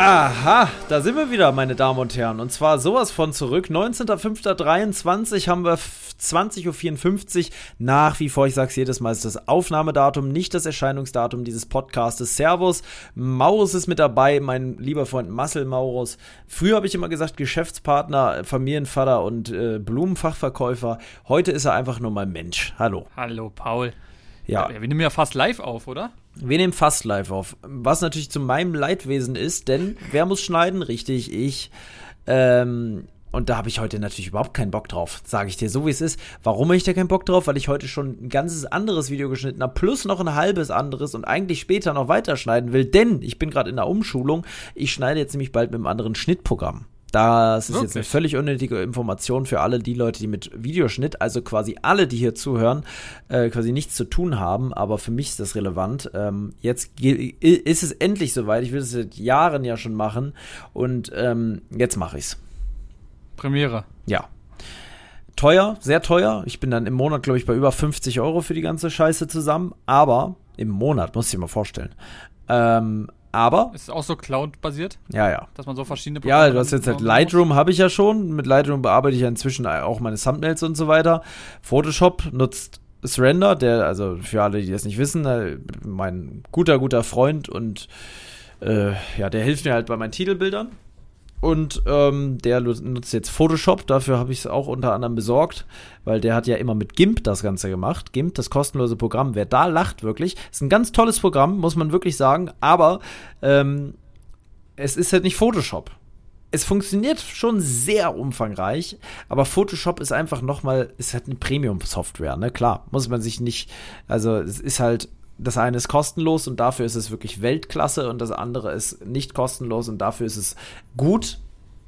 Aha, da sind wir wieder, meine Damen und Herren. Und zwar sowas von zurück. 19.05.23 haben wir 20.54 Uhr. Nach wie vor, ich sag's jedes Mal, ist das Aufnahmedatum, nicht das Erscheinungsdatum dieses Podcastes. Servus, Maurus ist mit dabei, mein lieber Freund Marcel Maurus. Früher habe ich immer gesagt, Geschäftspartner, Familienvater und äh, Blumenfachverkäufer. Heute ist er einfach nur mal Mensch. Hallo. Hallo, Paul. Ja. Wir nehmen ja fast live auf, oder? Wir nehmen fast live auf. Was natürlich zu meinem Leidwesen ist, denn wer muss schneiden? Richtig, ich. Ähm, und da habe ich heute natürlich überhaupt keinen Bock drauf, sage ich dir so wie es ist. Warum habe ich da keinen Bock drauf? Weil ich heute schon ein ganzes anderes Video geschnitten habe, plus noch ein halbes anderes und eigentlich später noch weiterschneiden will, denn ich bin gerade in der Umschulung. Ich schneide jetzt nämlich bald mit einem anderen Schnittprogramm. Das ist Wirklich? jetzt eine völlig unnötige Information für alle die Leute, die mit Videoschnitt, also quasi alle, die hier zuhören, äh, quasi nichts zu tun haben, aber für mich ist das relevant. Ähm, jetzt ist es endlich soweit. Ich will es seit Jahren ja schon machen und ähm, jetzt mache ich's. Premiere. Ja. Teuer, sehr teuer. Ich bin dann im Monat, glaube ich, bei über 50 Euro für die ganze Scheiße zusammen. Aber im Monat, muss ich dir mal vorstellen. Ähm, aber. Ist auch so Cloud-basiert? Ja, ja. Dass man so verschiedene Programme Ja, du hast jetzt halt Lightroom, habe ich ja schon. Mit Lightroom bearbeite ich ja inzwischen auch meine Thumbnails und so weiter. Photoshop nutzt Surrender, der, also für alle, die das nicht wissen, äh, mein guter, guter Freund und äh, ja, der hilft mir halt bei meinen Titelbildern. Und ähm, der nutzt jetzt Photoshop, dafür habe ich es auch unter anderem besorgt, weil der hat ja immer mit GIMP das Ganze gemacht. GIMP, das kostenlose Programm, wer da lacht wirklich, ist ein ganz tolles Programm, muss man wirklich sagen, aber ähm, es ist halt nicht Photoshop. Es funktioniert schon sehr umfangreich, aber Photoshop ist einfach nochmal, ist halt eine Premium-Software, ne? Klar, muss man sich nicht, also es ist halt das eine ist kostenlos und dafür ist es wirklich Weltklasse und das andere ist nicht kostenlos und dafür ist es gut.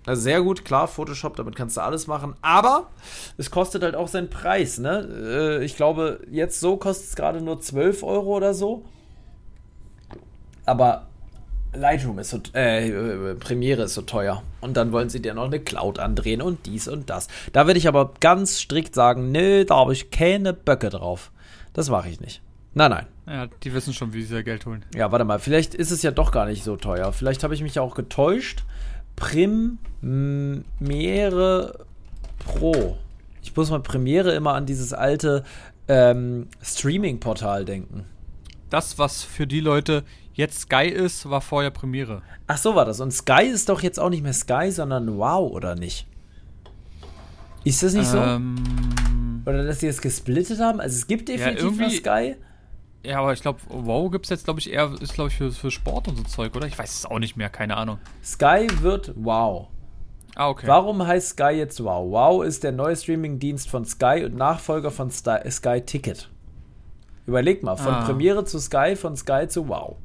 Also sehr gut, klar, Photoshop, damit kannst du alles machen, aber es kostet halt auch seinen Preis, ne? Äh, ich glaube, jetzt so kostet es gerade nur 12 Euro oder so. Aber Lightroom ist so, äh, Premiere ist so teuer. Und dann wollen sie dir noch eine Cloud andrehen und dies und das. Da werde ich aber ganz strikt sagen, nö, da habe ich keine Böcke drauf. Das mache ich nicht. Nein, nein. Ja, die wissen schon, wie sie ihr Geld holen. Ja, warte mal, vielleicht ist es ja doch gar nicht so teuer. Vielleicht habe ich mich auch getäuscht. Premiere Pro. Ich muss mal Premiere immer an dieses alte ähm, Streaming-Portal denken. Das, was für die Leute jetzt Sky ist, war vorher Premiere. Ach so war das. Und Sky ist doch jetzt auch nicht mehr Sky, sondern Wow, oder nicht? Ist das nicht ähm, so? Oder dass sie es gesplittet haben? Also es gibt definitiv ja, noch Sky. Ja, aber ich glaube, WoW gibt es jetzt, glaube ich, eher, ist, glaube ich, für, für Sport und so Zeug, oder? Ich weiß es auch nicht mehr, keine Ahnung. Sky wird WoW. Ah, okay. Warum heißt Sky jetzt WoW? WoW ist der neue Streamingdienst von Sky und Nachfolger von Sky, Ticket. Überleg mal, von ah. Premiere zu Sky, von Sky zu WoW.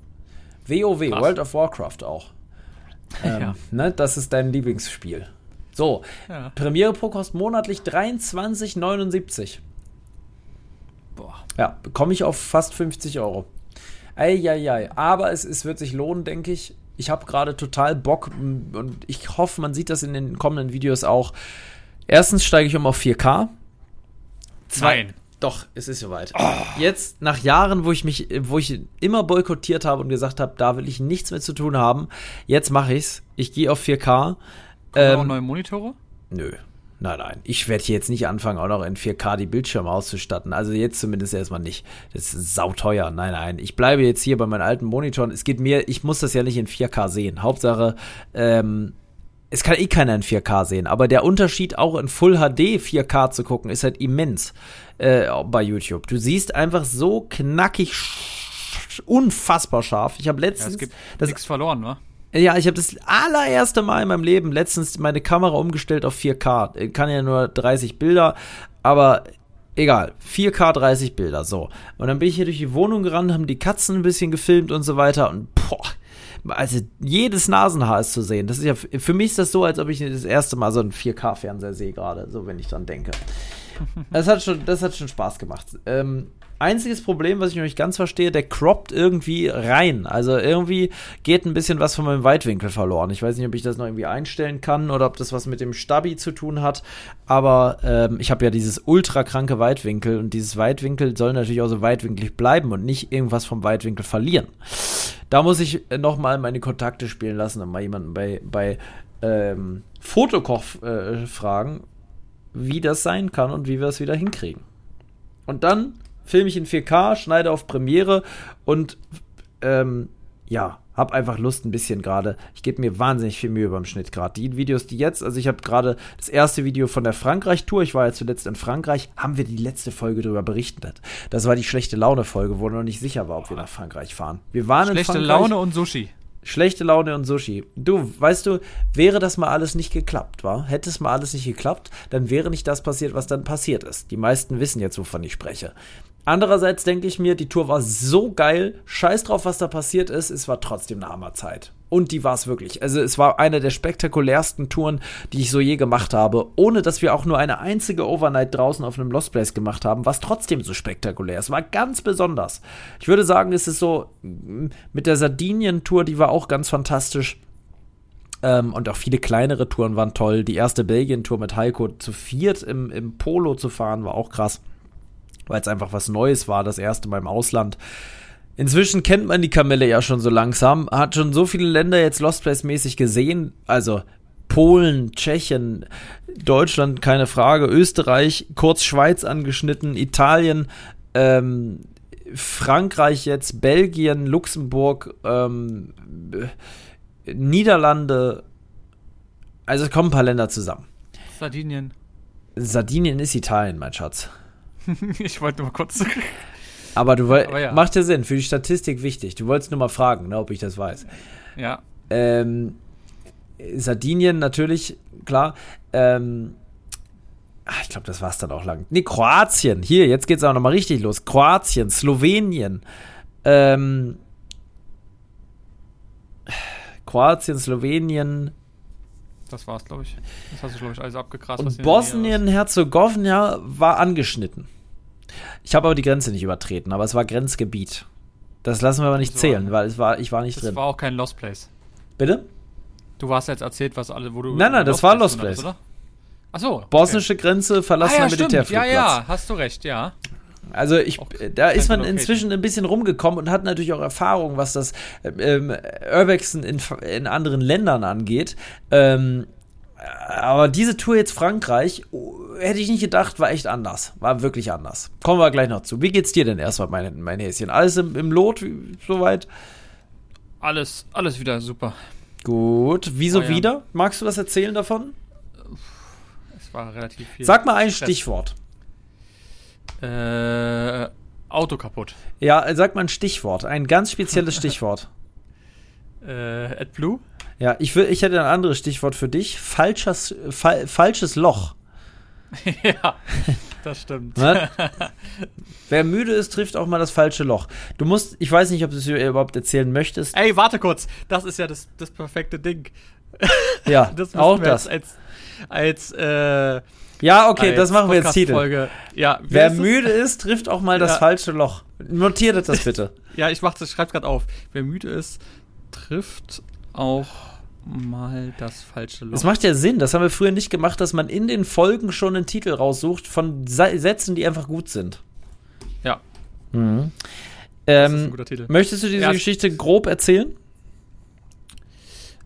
WoW, Krass. World of Warcraft auch. Ähm, ja. ne, das ist dein Lieblingsspiel. So, ja. Premiere Pro kostet monatlich 23,79. Boah. Ja, komme ich auf fast 50 Euro. Eieiei. Aber es, es wird sich lohnen, denke ich. Ich habe gerade total Bock und ich hoffe, man sieht das in den kommenden Videos auch. Erstens steige ich um auf 4K. Zwei, Nein. Doch, es ist soweit. Oh. Jetzt, nach Jahren, wo ich mich, wo ich immer boykottiert habe und gesagt habe, da will ich nichts mehr zu tun haben, jetzt mache ich's. Ich gehe auf 4K. Kommen ähm, auch neue Monitore? Nö. Nein, nein. Ich werde hier jetzt nicht anfangen, auch noch in 4K die Bildschirme auszustatten. Also jetzt zumindest erstmal nicht. Das ist sauteuer. Nein, nein. Ich bleibe jetzt hier bei meinen alten Monitoren. Es geht mir, ich muss das ja nicht in 4K sehen. Hauptsache, ähm, es kann eh keiner in 4K sehen, aber der Unterschied auch in Full HD 4K zu gucken, ist halt immens äh, bei YouTube. Du siehst einfach so knackig, unfassbar scharf. Ich habe letztens. Ja, es gibt nichts verloren, ne? Ja, ich habe das allererste Mal in meinem Leben letztens meine Kamera umgestellt auf 4K. Kann ja nur 30 Bilder, Aber egal, 4K 30 Bilder, so. Und dann bin ich hier durch die Wohnung gerannt, haben die Katzen ein bisschen gefilmt und so weiter und boah, also jedes Nasenhaar ist zu sehen. Das ist ja, für mich ist das so, als ob ich das erste Mal so einen 4K-Fernseher sehe gerade, so wenn ich dran denke. Das hat schon, das hat schon Spaß gemacht. Ähm, Einziges Problem, was ich noch nicht ganz verstehe, der croppt irgendwie rein. Also irgendwie geht ein bisschen was von meinem Weitwinkel verloren. Ich weiß nicht, ob ich das noch irgendwie einstellen kann oder ob das was mit dem Stabi zu tun hat. Aber ähm, ich habe ja dieses ultra kranke Weitwinkel und dieses Weitwinkel soll natürlich auch so weitwinklig bleiben und nicht irgendwas vom Weitwinkel verlieren. Da muss ich nochmal meine Kontakte spielen lassen und mal jemanden bei, bei ähm, Fotokoch äh, fragen, wie das sein kann und wie wir es wieder hinkriegen. Und dann filme ich in 4K, schneide auf Premiere und ähm, ja, hab einfach Lust ein bisschen gerade. Ich gebe mir wahnsinnig viel Mühe beim Schnitt gerade. Die Videos, die jetzt, also ich habe gerade das erste Video von der Frankreich-Tour, ich war ja zuletzt in Frankreich, haben wir die letzte Folge darüber berichtet. Das war die schlechte Laune-Folge, wo noch nicht sicher war, ob wir nach Frankreich fahren. Wir waren Schlechte in Frankreich. Laune und Sushi. Schlechte Laune und Sushi. Du, weißt du, wäre das mal alles nicht geklappt, war? Hätte es mal alles nicht geklappt, dann wäre nicht das passiert, was dann passiert ist. Die meisten wissen jetzt, wovon ich spreche. Andererseits denke ich mir, die Tour war so geil, scheiß drauf, was da passiert ist, es war trotzdem eine Hammerzeit. Und die war es wirklich. Also es war eine der spektakulärsten Touren, die ich so je gemacht habe, ohne dass wir auch nur eine einzige Overnight draußen auf einem Lost Place gemacht haben, was trotzdem so spektakulär. Es war ganz besonders. Ich würde sagen, es ist so mit der Sardinien-Tour, die war auch ganz fantastisch. Ähm, und auch viele kleinere Touren waren toll. Die erste Belgien-Tour mit Heiko zu viert im, im Polo zu fahren, war auch krass weil es einfach was Neues war, das erste Mal im Ausland. Inzwischen kennt man die Kamelle ja schon so langsam, hat schon so viele Länder jetzt Lost Place mäßig gesehen, also Polen, Tschechien, Deutschland, keine Frage, Österreich, kurz Schweiz angeschnitten, Italien, ähm, Frankreich jetzt, Belgien, Luxemburg, ähm, Niederlande, also es kommen ein paar Länder zusammen. Sardinien. Sardinien ist Italien, mein Schatz. ich wollte nur mal kurz. Aber du wolltest, ja. macht ja Sinn, für die Statistik wichtig. Du wolltest nur mal fragen, ne, ob ich das weiß. Ja. Ähm, Sardinien natürlich, klar. Ähm, ach, ich glaube, das war es dann auch lang. Nee, Kroatien. Hier, jetzt geht es auch nochmal richtig los. Kroatien, Slowenien. Ähm, Kroatien, Slowenien. Das war's, glaube ich. Das hast du, glaube ich, alles abgegrast. Und Bosnien-Herzegowina war angeschnitten. Ich habe aber die Grenze nicht übertreten, aber es war Grenzgebiet. Das lassen wir aber nicht zählen, weil es war, ich war nicht das drin. Das war auch kein Lost Place. Bitte? Du hast jetzt erzählt, was alle, wo du. Nein, nein, das war Lost Place. Oder? Ach so. Okay. Bosnische Grenze, verlassener ah, ja, Militärflugplatz. Ja, ja, hast du recht, ja. Also ich, da ist man inzwischen ein bisschen rumgekommen und hat natürlich auch Erfahrung, was das ähm, Urbexen in, in anderen Ländern angeht. Ähm, aber diese Tour jetzt Frankreich, oh, hätte ich nicht gedacht, war echt anders. War wirklich anders. Kommen wir gleich noch zu. Wie geht's dir denn erstmal, mein, mein Häschen? Alles im, im Lot, soweit? Alles, alles wieder super. Gut. Wieso oh, ja. wieder? Magst du was erzählen davon? Es war relativ viel. Sag mal ein Stress. Stichwort. Äh, Auto kaputt. Ja, sag mal ein Stichwort. Ein ganz spezielles Stichwort. Äh, AdBlue? Ja, ich, will, ich hätte ein anderes Stichwort für dich. Falsches, fa falsches Loch. ja, das stimmt. Wer müde ist, trifft auch mal das falsche Loch. Du musst, ich weiß nicht, ob du es überhaupt erzählen möchtest. Ey, warte kurz. Das ist ja das, das perfekte Ding. Ja, das auch das. Als, als äh, ja, okay, das machen wir jetzt Titel. Ja, Wer müde ist, trifft auch mal das ja. falsche Loch. Notiert das bitte. ja, ich mach das, schreib's gerade auf. Wer müde ist, trifft auch mal das falsche Loch. Das macht ja Sinn. Das haben wir früher nicht gemacht, dass man in den Folgen schon einen Titel raussucht von Sätzen, die einfach gut sind. Ja. Mhm. Ähm, möchtest du diese Erst Geschichte grob erzählen?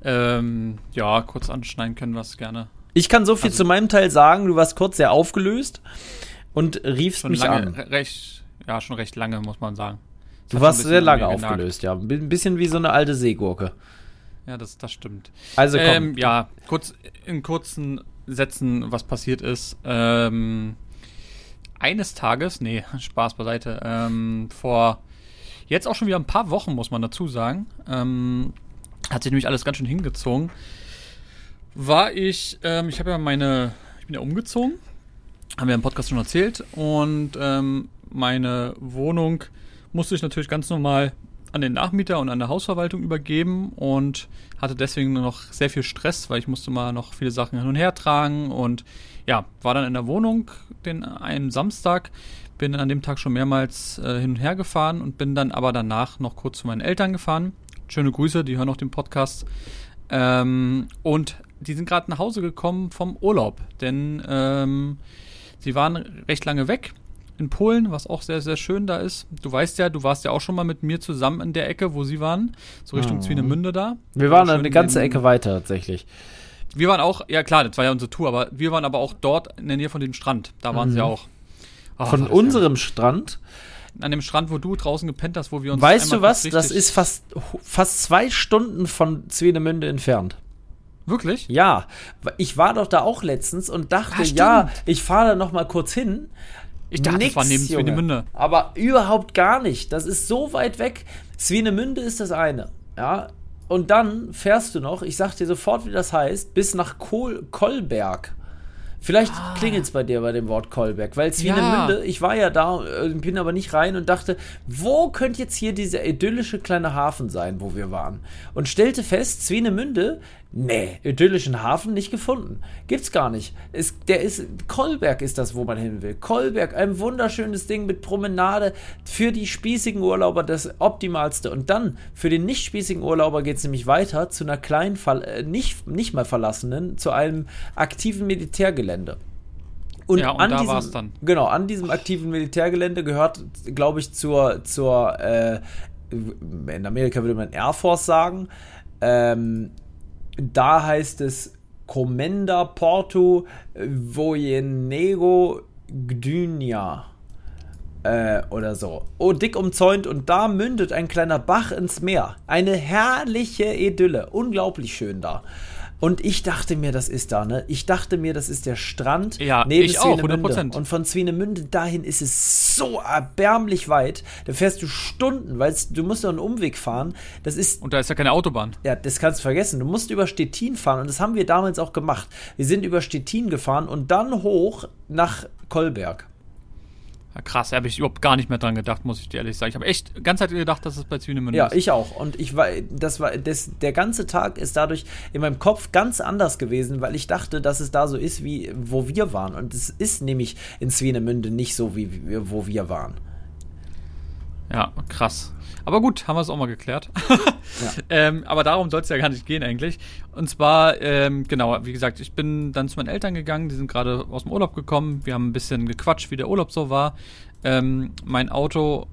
Ähm, ja, kurz anschneiden können wir es gerne. Ich kann so viel also, zu meinem Teil sagen. Du warst kurz sehr aufgelöst und riefst mich lange, an. Recht, ja, schon recht lange, muss man sagen. Das du warst sehr lange aufgelöst, ja. Ein bisschen wie so eine alte Seegurke. Ja, das, das stimmt. Also komm. Ähm, ja, kurz in kurzen Sätzen, was passiert ist. Ähm, eines Tages, nee, Spaß beiseite, ähm, vor jetzt auch schon wieder ein paar Wochen, muss man dazu sagen, ähm, hat sich nämlich alles ganz schön hingezogen. War ich, ähm, ich habe ja meine, ich bin ja umgezogen haben wir im Podcast schon erzählt. Und ähm, meine Wohnung musste ich natürlich ganz normal an den Nachmieter und an der Hausverwaltung übergeben und hatte deswegen noch sehr viel Stress, weil ich musste mal noch viele Sachen hin und her tragen und ja, war dann in der Wohnung den einen Samstag, bin an dem Tag schon mehrmals äh, hin und her gefahren und bin dann aber danach noch kurz zu meinen Eltern gefahren. Schöne Grüße, die hören auch den Podcast. Ähm, und die sind gerade nach Hause gekommen vom Urlaub, denn ähm, sie waren recht lange weg in Polen, was auch sehr, sehr schön da ist. Du weißt ja, du warst ja auch schon mal mit mir zusammen in der Ecke, wo sie waren, so Richtung mhm. Zwinemünde da. Wir waren eine ganze Ecke weiter tatsächlich. Wir waren auch, ja klar, das war ja unsere Tour, aber wir waren aber auch dort in der Nähe von dem Strand. Da waren mhm. sie auch. Oh, von unserem Strand? An dem Strand, wo du draußen gepennt hast, wo wir uns. Weißt du was? Das ist fast, fast zwei Stunden von Zwinemünde entfernt. Wirklich? Ja, ich war doch da auch letztens und dachte, ah, ja, ich fahre da noch mal kurz hin. Ich dachte, Nix, das war neben Swinemünde. Aber überhaupt gar nicht. Das ist so weit weg. Swinemünde ist das eine. Ja. Und dann fährst du noch, ich sag dir sofort, wie das heißt, bis nach Kohl Kolberg. Vielleicht ah. klingelt es bei dir bei dem Wort Kolberg, weil Swinemünde, ja. ich war ja da, äh, bin aber nicht rein und dachte, wo könnte jetzt hier dieser idyllische kleine Hafen sein, wo wir waren? Und stellte fest, Swinemünde Nee, idyllischen Hafen nicht gefunden. Gibt's gar nicht. Es, der ist, Kolberg ist das, wo man hin will. Kolberg, ein wunderschönes Ding mit Promenade. Für die spießigen Urlauber das Optimalste. Und dann, für den nicht spießigen Urlauber geht's nämlich weiter zu einer kleinen, äh, nicht, nicht mal verlassenen, zu einem aktiven Militärgelände. Und, ja, und an da diesem, dann. Genau, an diesem aktiven Militärgelände gehört, glaube ich, zur, zur äh, in Amerika würde man Air Force sagen, ähm, da heißt es Comenda Porto Voyenego Gdynia. Äh, oder so. Oh, dick umzäunt und da mündet ein kleiner Bach ins Meer. Eine herrliche Idylle. Unglaublich schön da. Und ich dachte mir, das ist da, ne? Ich dachte mir, das ist der Strand ja, neben ich auch, 100%. Und von Swinemünde dahin ist es so erbärmlich weit. Da fährst du Stunden, weil du musst doch einen Umweg fahren. Das ist Und da ist ja keine Autobahn. Ja, das kannst du vergessen. Du musst über Stettin fahren und das haben wir damals auch gemacht. Wir sind über Stettin gefahren und dann hoch nach Kolberg. Ja, krass, habe ich überhaupt gar nicht mehr dran gedacht, muss ich dir ehrlich sagen. Ich habe echt ganz Zeit gedacht, dass es bei Zwinemünde ja, ist. Ja, ich auch. Und ich war, das war, das, der ganze Tag ist dadurch in meinem Kopf ganz anders gewesen, weil ich dachte, dass es da so ist, wie wo wir waren. Und es ist nämlich in Swinemünde nicht so, wie wo wir waren. Ja, krass. Aber gut, haben wir es auch mal geklärt. ja. ähm, aber darum soll es ja gar nicht gehen eigentlich. Und zwar, ähm, genau, wie gesagt, ich bin dann zu meinen Eltern gegangen, die sind gerade aus dem Urlaub gekommen. Wir haben ein bisschen gequatscht, wie der Urlaub so war. Ähm, mein Auto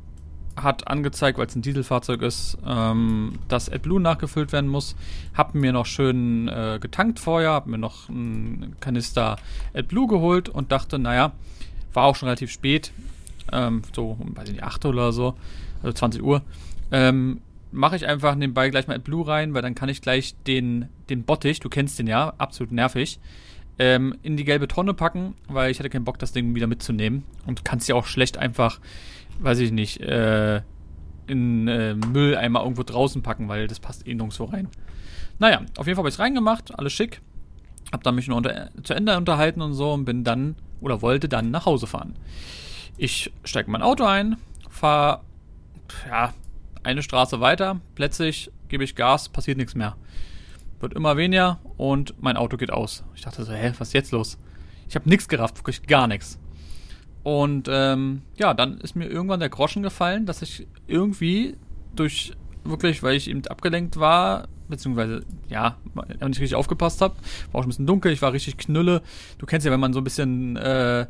hat angezeigt, weil es ein Dieselfahrzeug ist, ähm, dass AdBlue nachgefüllt werden muss. Hab mir noch schön äh, getankt vorher, hab mir noch einen Kanister AdBlue geholt und dachte, naja, war auch schon relativ spät, ähm, so um, weiß ich nicht, 8 oder so also 20 Uhr, ähm, mache ich einfach nebenbei gleich mal AdBlue rein, weil dann kann ich gleich den, den Bottich, du kennst den ja, absolut nervig, ähm, in die gelbe Tonne packen, weil ich hatte keinen Bock, das Ding wieder mitzunehmen. Und kannst ja auch schlecht einfach, weiß ich nicht, äh, in äh, Mülleimer irgendwo draußen packen, weil das passt eh nirgendwo rein. Naja, auf jeden Fall habe ich es reingemacht, alles schick. Hab dann mich noch unter, zu Ende unterhalten und so und bin dann oder wollte dann nach Hause fahren. Ich steige mein Auto ein, fahre ja, eine Straße weiter, plötzlich gebe ich Gas, passiert nichts mehr. Wird immer weniger und mein Auto geht aus. Ich dachte so, hä, was ist jetzt los? Ich habe nichts gerafft, wirklich gar nichts. Und ähm, ja, dann ist mir irgendwann der Groschen gefallen, dass ich irgendwie durch, wirklich, weil ich eben abgelenkt war, beziehungsweise, ja, nicht richtig aufgepasst habe, war auch ein bisschen dunkel, ich war richtig knülle. Du kennst ja, wenn man so ein bisschen, äh,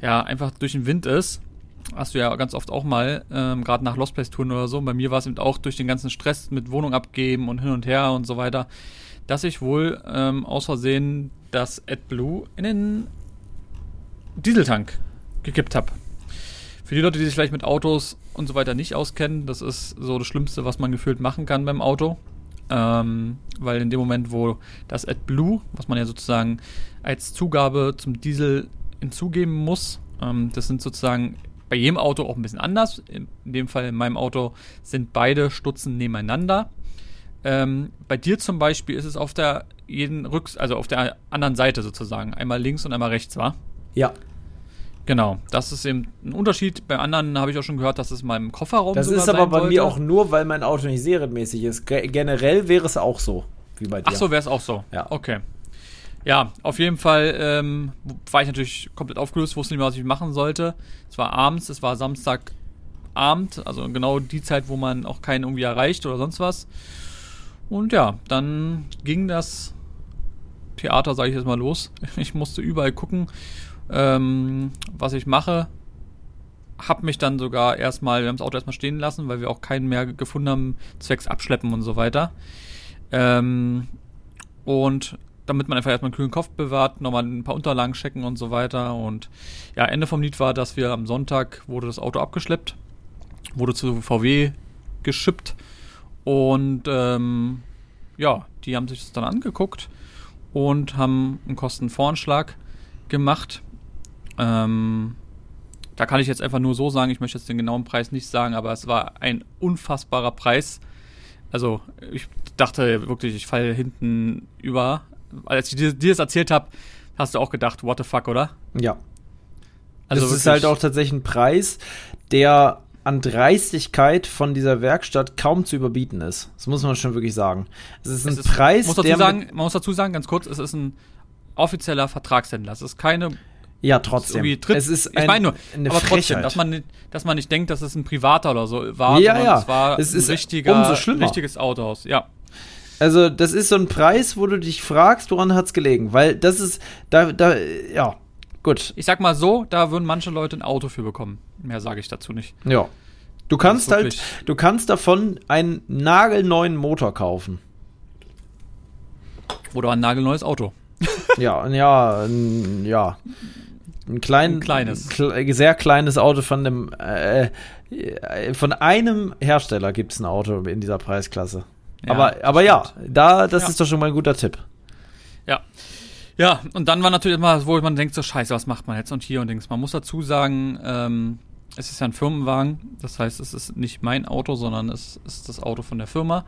ja, einfach durch den Wind ist, hast du ja ganz oft auch mal, ähm, gerade nach Lost Place Touren oder so. Bei mir war es eben auch durch den ganzen Stress mit Wohnung abgeben und hin und her und so weiter, dass ich wohl ähm, aus Versehen das AdBlue in den Dieseltank gekippt habe. Für die Leute, die sich vielleicht mit Autos und so weiter nicht auskennen, das ist so das Schlimmste, was man gefühlt machen kann beim Auto. Ähm, weil in dem Moment, wo das AdBlue, was man ja sozusagen als Zugabe zum Diesel hinzugeben muss, ähm, das sind sozusagen bei jedem Auto auch ein bisschen anders. In, dem Fall in meinem Auto sind beide Stutzen nebeneinander. Ähm, bei dir zum Beispiel ist es auf der jeden Rücks, also auf der anderen Seite sozusagen, einmal links und einmal rechts, war? Ja. Genau, das ist eben ein Unterschied. Bei anderen habe ich auch schon gehört, dass es in meinem Kofferraum Das ist aber bei sollte. mir auch nur, weil mein Auto nicht serienmäßig ist. Ge generell wäre es auch so, wie bei dir. Ach so, wäre es auch so. Ja. Okay. Ja, auf jeden Fall ähm, war ich natürlich komplett aufgelöst, wusste nicht mehr, was ich machen sollte. Es war abends, es war Samstagabend, also genau die Zeit, wo man auch keinen irgendwie erreicht oder sonst was. Und ja, dann ging das Theater, sage ich jetzt mal, los. Ich musste überall gucken, ähm, was ich mache. Hab mich dann sogar erstmal, wir haben das Auto erstmal stehen lassen, weil wir auch keinen mehr gefunden haben, zwecks Abschleppen und so weiter. Ähm, und damit man einfach erstmal einen kühlen Kopf bewahrt, nochmal ein paar Unterlagen checken und so weiter. Und ja, Ende vom Lied war, dass wir am Sonntag wurde das Auto abgeschleppt, wurde zu VW geschippt und ähm, ja, die haben sich das dann angeguckt und haben einen Kostenvoranschlag gemacht. Ähm, da kann ich jetzt einfach nur so sagen, ich möchte jetzt den genauen Preis nicht sagen, aber es war ein unfassbarer Preis. Also ich dachte wirklich, ich falle hinten über. Als ich dir, dir das erzählt habe, hast du auch gedacht, what the fuck, oder? Ja. Also das ist halt auch tatsächlich ein Preis, der an Dreistigkeit von dieser Werkstatt kaum zu überbieten ist. Das muss man schon wirklich sagen. Es ist ein Es ist- Preis, muss der. sagen, man muss dazu sagen, ganz kurz, es ist ein offizieller Vertragshändler. Es ist keine ja, trotzdem. Tritt, es ist ich ein, meine nur, eine aber trotzdem, dass man, nicht, dass man nicht denkt, dass es ein privater oder so war, Ja, ja. es war Es ist ein richtiger, umso schlimmer. richtiges Autohaus. Ja, Also, das ist so ein Preis, wo du dich fragst, woran hat's gelegen? Weil das ist, da, da, ja, gut, ich sag mal so, da würden manche Leute ein Auto für bekommen. Mehr sage ich dazu nicht. ja. Du kannst halt, du kannst davon einen nagelneuen Motor kaufen. Oder ein nagelneues Auto. Ja, ja, ein, ja. Ein, klein, Ein kleines. kle- sehr kleines Auto von dem, äh, äh, von einem Hersteller gibt's ein Auto in dieser Preisklasse. Ja, aber, aber ja, da, das Ja. ist doch schon mal ein guter Tipp. Ja. Ja, und dann war natürlich immer, wo man denkt, so scheiße, was macht man jetzt und hier und Dings. Man muss dazu sagen, ähm, es ist ja ein Firmenwagen, das heißt, es ist nicht mein Auto, sondern es ist das Auto von der Firma.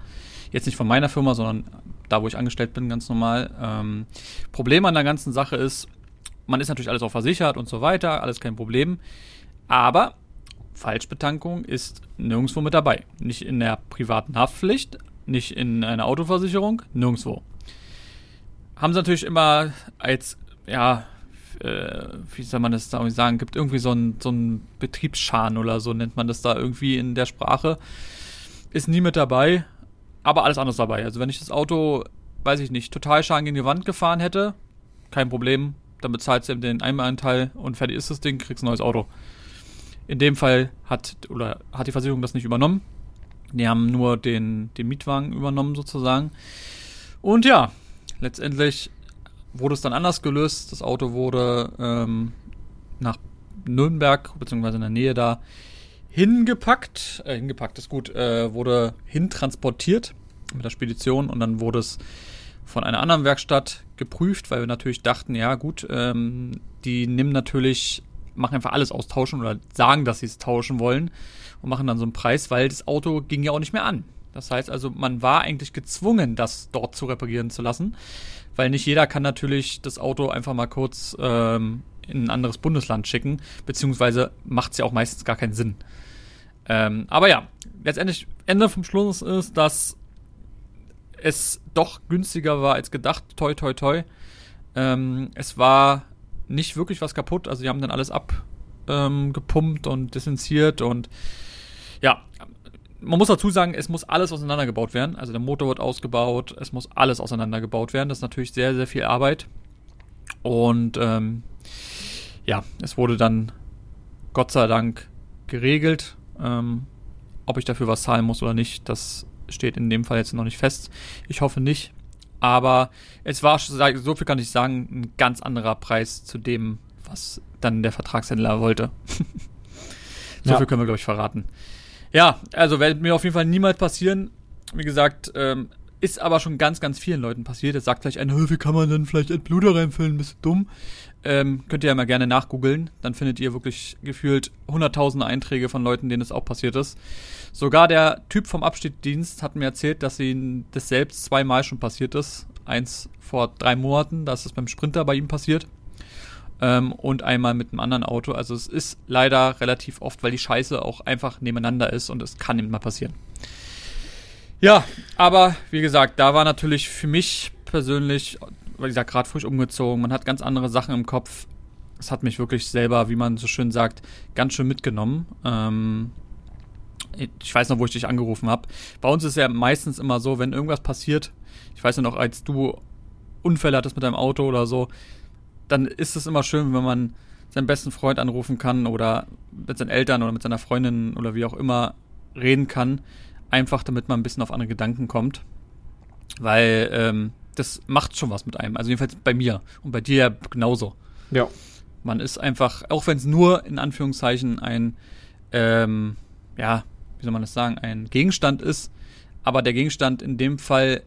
Jetzt nicht von meiner Firma, sondern da, wo ich angestellt bin, ganz normal. Ähm, Problem an der ganzen Sache ist, man ist natürlich alles auch versichert und so weiter, alles kein Problem. Aber Falschbetankung ist nirgendwo mit dabei. Nicht in der privaten Haftpflicht, nicht in einer Autoversicherung, nirgendwo haben sie natürlich immer als, ja, äh, wie soll man das da sagen, gibt irgendwie so einen so Betriebsschaden oder so nennt man das da irgendwie in der Sprache. Ist nie mit dabei, aber alles anderes dabei. Also wenn ich das Auto, weiß ich nicht, total Schaden gegen die Wand gefahren hätte, kein Problem, dann bezahlst du eben den Einmalanteil und fertig ist das Ding, kriegst ein neues Auto. In dem Fall hat, oder hat die Versicherung das nicht übernommen. Die haben nur den, den Mietwagen übernommen sozusagen. Und ja, letztendlich wurde es dann anders gelöst. Das Auto wurde ähm, nach Nürnberg, beziehungsweise in der Nähe da, hingepackt. Äh, hingepackt ist gut, äh, wurde hintransportiert mit der Spedition und dann wurde es von einer anderen Werkstatt geprüft, weil wir natürlich dachten, ja gut, ähm, die nehmen natürlich, machen einfach alles austauschen oder sagen, dass sie es tauschen wollen und machen dann so einen Preis, weil das Auto ging ja auch nicht mehr an. Das heißt also, man war eigentlich gezwungen, das dort zu reparieren zu lassen, weil nicht jeder kann natürlich das Auto einfach mal kurz ähm, in ein anderes Bundesland schicken, beziehungsweise macht es ja auch meistens gar keinen Sinn. Ähm, aber ja, letztendlich Ende vom Schluss ist, dass es doch günstiger war als gedacht. Toi, toi, toi. Ähm, es war nicht wirklich was kaputt. Also die haben dann alles abgepumpt ähm, und desinziert und ja, man muss dazu sagen, es muss alles auseinandergebaut werden. Also der Motor wird ausgebaut, es muss alles auseinandergebaut werden. Das ist natürlich sehr, sehr viel Arbeit. Und ähm, ja, es wurde dann Gott sei Dank geregelt. Ähm, ob ich dafür was zahlen muss oder nicht, das steht in dem Fall jetzt noch nicht fest. Ich hoffe nicht. Aber es war, so viel kann ich sagen, ein ganz anderer Preis zu dem, was dann der Vertragshändler wollte. so Ja. viel können wir, glaube ich, verraten. Ja, also wird mir auf jeden Fall niemals passieren. Wie gesagt, ähm, ist aber schon ganz, ganz vielen Leuten passiert. Jetzt sagt vielleicht einer, "Hä, wie kann man denn vielleicht Entbluter reinfüllen? Bist du dumm? Ähm, könnt ihr ja mal gerne nachgoogeln. Dann findet ihr wirklich gefühlt hunderttausende Einträge von Leuten, denen es auch passiert ist. Sogar der Typ vom Abschnittdienst hat mir erzählt, dass ihm das selbst zweimal schon passiert ist. Eins vor drei Monaten, da ist es beim Sprinter bei ihm passiert. Ähm, und einmal mit einem anderen Auto. Also es ist leider relativ oft, weil die Scheiße auch einfach nebeneinander ist und es kann eben mal passieren. Ja, aber wie gesagt, da war natürlich für mich persönlich, wie gesagt, gerade frisch umgezogen, man hat ganz andere Sachen im Kopf. Es hat mich wirklich selber, wie man so schön sagt, ganz schön mitgenommen. Ähm, ich weiß noch, wo ich dich angerufen habe. Bei uns ist ja meistens immer so, wenn irgendwas passiert, ich weiß ja noch, als du Unfälle hattest mit deinem Auto oder so, dann ist es immer schön, wenn man seinen besten Freund anrufen kann oder mit seinen Eltern oder mit seiner Freundin oder wie auch immer reden kann. Einfach damit man ein bisschen auf andere Gedanken kommt. Weil ähm, das macht schon was mit einem. Also jedenfalls bei mir und bei dir ja genauso. Ja. Man ist einfach, auch wenn es nur in Anführungszeichen ein, ähm, ja, wie soll man das sagen, ein Gegenstand ist, aber der Gegenstand in dem Fall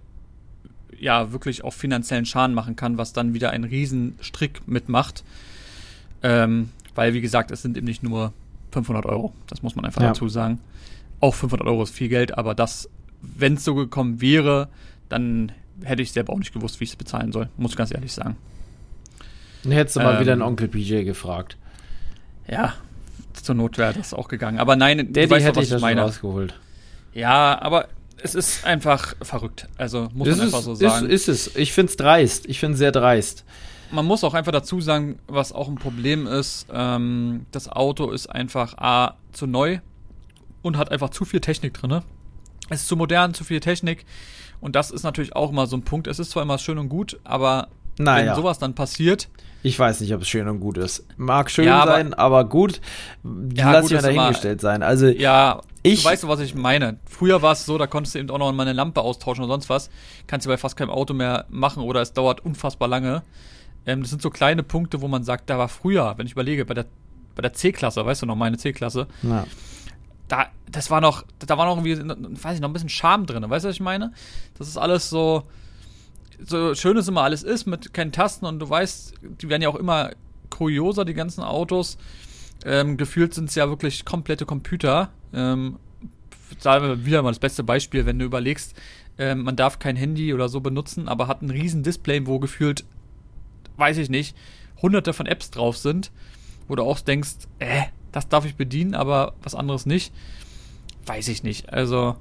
ja wirklich auch finanziellen Schaden machen kann, was dann wieder einen riesen Strick mitmacht. Ähm, weil, wie gesagt, es sind eben nicht nur 500 Euro. Das muss man einfach ja. dazu sagen. Auch 500 Euro ist viel Geld, aber das, wenn es so gekommen wäre, dann hätte ich selber auch nicht gewusst, wie ich es bezahlen soll. Muss ich ganz ehrlich sagen. Dann hättest du ähm, mal wieder einen Onkel PJ gefragt. Ja, zur Not wäre das auch gegangen. Aber nein, der hätte doch, ich das meine. rausgeholt. Ja, aber es ist einfach verrückt. Also muss es man ist, einfach so sagen. Ist, ist es. Ich finde es dreist. Ich finde es sehr dreist. Man muss auch einfach dazu sagen, was auch ein Problem ist, ähm, das Auto ist einfach A, zu neu und hat einfach zu viel Technik drin. Es ist zu modern, zu viel Technik. Und das ist natürlich auch immer so ein Punkt. Es ist zwar immer schön und gut, aber naja. wenn sowas dann passiert. Ich weiß nicht, ob es schön und gut ist. Mag schön ja, aber, sein, aber gut, ja, lass mich dahingestellt sein. Also ja, ich, du weißt, was ich meine. Früher war es so, da konntest du eben auch noch mal eine Lampe austauschen oder sonst was. Kannst du bei fast keinem Auto mehr machen oder es dauert unfassbar lange. Ähm, das sind so kleine Punkte, wo man sagt, da war früher, wenn ich überlege, bei der, bei der C-Klasse, weißt du noch, meine C-Klasse. Ja. Da, das war noch, da war noch irgendwie, weiß ich, noch ein bisschen Charme drin, weißt du, was ich meine? Das ist alles so, so schön es immer alles ist, mit keinen Tasten und du weißt, die werden ja auch immer kurioser, die ganzen Autos. Ähm, gefühlt sind es ja wirklich komplette Computer. Ähm, sagen wir wieder mal das beste Beispiel, wenn du überlegst, äh, man darf kein Handy oder so benutzen, aber hat ein riesen Display, wo gefühlt, weiß ich nicht, hunderte von Apps drauf sind, wo du auch denkst, äh, das darf ich bedienen, aber was anderes nicht. Weiß ich nicht. Also,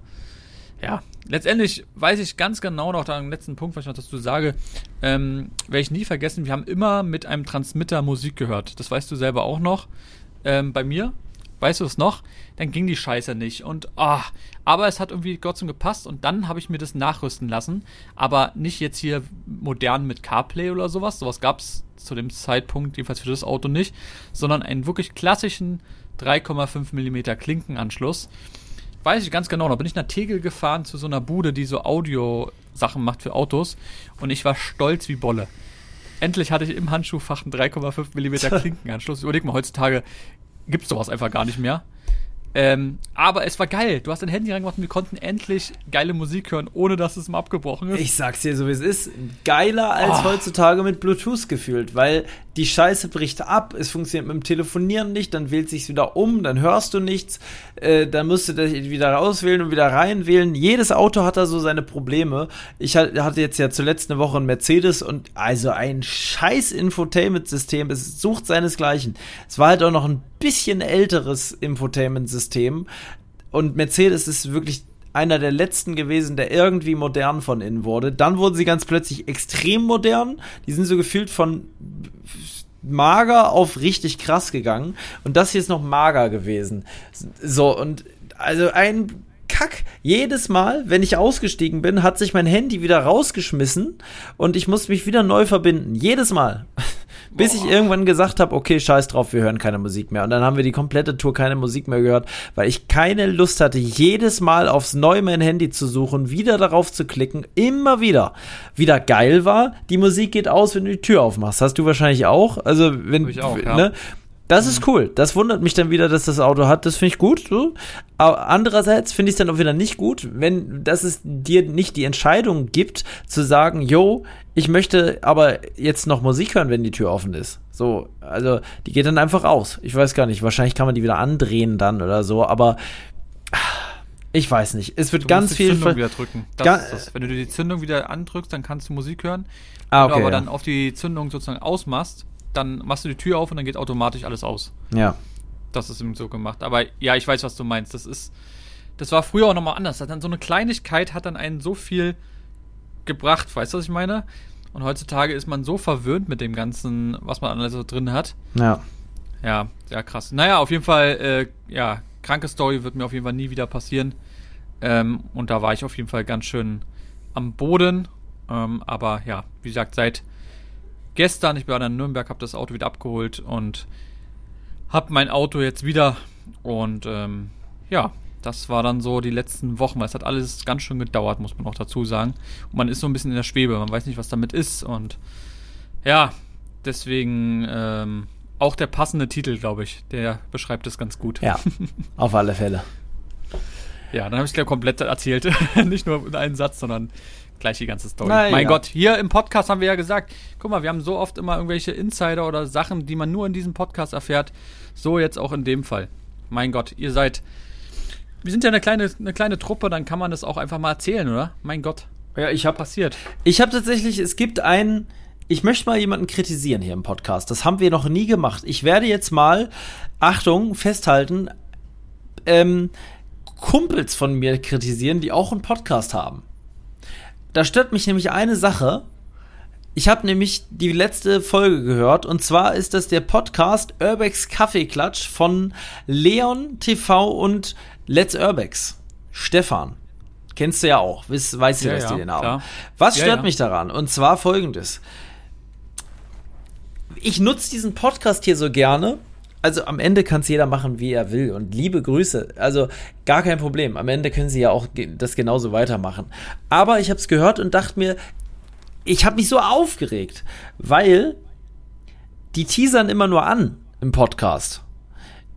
ja, letztendlich weiß ich ganz genau noch den letzten Punkt, was ich noch dazu sage, ähm, werde ich nie vergessen, wir haben immer mit einem Transmitter Musik gehört. Das weißt du selber auch noch. Ähm, bei mir, weißt du es noch? Dann ging die Scheiße nicht. Und, ah, aber es hat irgendwie Gott zum gepasst und dann habe ich mir das nachrüsten lassen. Aber nicht jetzt hier modern mit CarPlay oder sowas. Sowas gab es zu dem Zeitpunkt, jedenfalls für das Auto nicht, sondern einen wirklich klassischen 3,5 mm Klinkenanschluss weiß ich ganz genau, da bin ich nach Tegel gefahren zu so einer Bude, die so Audio-Sachen macht für Autos und ich war stolz wie Bolle. Endlich hatte ich im Handschuhfach einen 3,5 mm Klinkenanschluss. Überleg mal, heutzutage gibt es sowas einfach gar nicht mehr. Ähm, aber es war geil. Du hast dein Handy reingemacht und wir konnten endlich geile Musik hören, ohne dass es mal abgebrochen ist. Ich sag's dir so, wie es ist. Geiler als oh. heutzutage mit Bluetooth gefühlt, weil die Scheiße bricht ab, es funktioniert mit dem Telefonieren nicht, dann wählt sich's wieder um, dann hörst du nichts, äh, dann musst du das wieder rauswählen und wieder reinwählen. Jedes Auto hat da so seine Probleme. Ich hatte jetzt ja zuletzt eine Woche ein Mercedes und also ein scheiß Infotainment-System, es sucht seinesgleichen. Es war halt auch noch ein bisschen älteres Infotainment-System. Und Mercedes ist wirklich einer der letzten gewesen, der irgendwie modern von innen wurde. Dann wurden sie ganz plötzlich extrem modern. Die sind so gefühlt von mager auf richtig krass gegangen. Und das hier ist noch mager gewesen. So, und also ein Kack. Jedes Mal, wenn ich ausgestiegen bin, hat sich mein Handy wieder rausgeschmissen und ich musste mich wieder neu verbinden. Jedes Mal. Bis ich irgendwann gesagt habe, okay, scheiß drauf, wir hören keine Musik mehr. Und dann haben wir die komplette Tour keine Musik mehr gehört, weil ich keine Lust hatte, jedes Mal aufs Neue mein Handy zu suchen, wieder darauf zu klicken, immer wieder. Wieder geil war, die Musik geht aus, wenn du die Tür aufmachst. Hast du wahrscheinlich auch? Also, wenn, auch, ja. ne? Das ist mhm. cool. Das wundert mich dann wieder, dass das Auto hat. Das finde ich gut. So. Aber andererseits finde ich es dann auch wieder nicht gut, wenn dass es dir nicht die Entscheidung gibt, zu sagen, yo, ich möchte aber jetzt noch Musik hören, wenn die Tür offen ist. So, also die geht dann einfach aus. Ich weiß gar nicht. Wahrscheinlich kann man die wieder andrehen dann oder so. Aber ich weiß nicht. Es wird du ganz viel. Zündung wieder drücken. Das das. Wenn du die Zündung wieder andrückst, dann kannst du Musik hören. Ah, okay, Wenn du aber ja. dann auf die Zündung sozusagen ausmachst, dann machst du die Tür auf und dann geht automatisch alles aus. Ja. Das ist eben so gemacht. Aber ja, ich weiß, was du meinst. Das ist, das war früher auch nochmal anders. Dann so eine Kleinigkeit hat dann einen so viel gebracht, weißt du, was ich meine? Und heutzutage ist man so verwöhnt mit dem Ganzen, was man alles so drin hat. Ja. Ja, sehr krass. Naja, auf jeden Fall, äh, ja, kranke Story wird mir auf jeden Fall nie wieder passieren. Ähm, und da war ich auf jeden Fall ganz schön am Boden. Ähm, aber ja, wie gesagt, seit gestern, ich war in Nürnberg, habe das Auto wieder abgeholt und habe mein Auto jetzt wieder. Und ähm, ja, das war dann so die letzten Wochen, weil es hat alles ganz schön gedauert, muss man auch dazu sagen. Und man ist so ein bisschen in der Schwebe, man weiß nicht, was damit ist. Und ja, deswegen ähm, auch der passende Titel, glaube ich, der beschreibt es ganz gut. Ja, auf alle Fälle. Ja, dann habe ich es ja komplett erzählt. Nicht nur in einem Satz, sondern gleich die ganze Story. Na, mein ja. Gott, hier im Podcast haben wir ja gesagt, guck mal, wir haben so oft immer irgendwelche Insider oder Sachen, die man nur in diesem Podcast erfährt. So jetzt auch in dem Fall. Mein Gott, ihr seid. Wir sind ja eine kleine, eine kleine Truppe, dann kann man das auch einfach mal erzählen, oder? Mein Gott, Ja, ich habe passiert. Ich habe tatsächlich, es gibt einen, ich möchte mal jemanden kritisieren hier im Podcast. Das haben wir noch nie gemacht. Ich werde jetzt mal, Achtung, festhalten, ähm, Kumpels von mir kritisieren, die auch einen Podcast haben. Da stört mich nämlich eine Sache. Ich habe nämlich die letzte Folge gehört und zwar ist das der Podcast Urbex Kaffeeklatsch von Leon TV und Let's Urbex. Stefan. Kennst du ja auch, weißt, weißt du, Ja, dass die ja, den haben. klar. Was stört ja. mich daran? Und zwar folgendes. Ich nutze diesen Podcast hier so gerne. Also am Ende kann es jeder machen, wie er will. Und liebe Grüße. Also gar kein Problem. Am Ende können sie ja auch das genauso weitermachen. Aber ich habe es gehört und dachte mir, ich habe mich so aufgeregt, weil die teasern immer nur an im Podcast.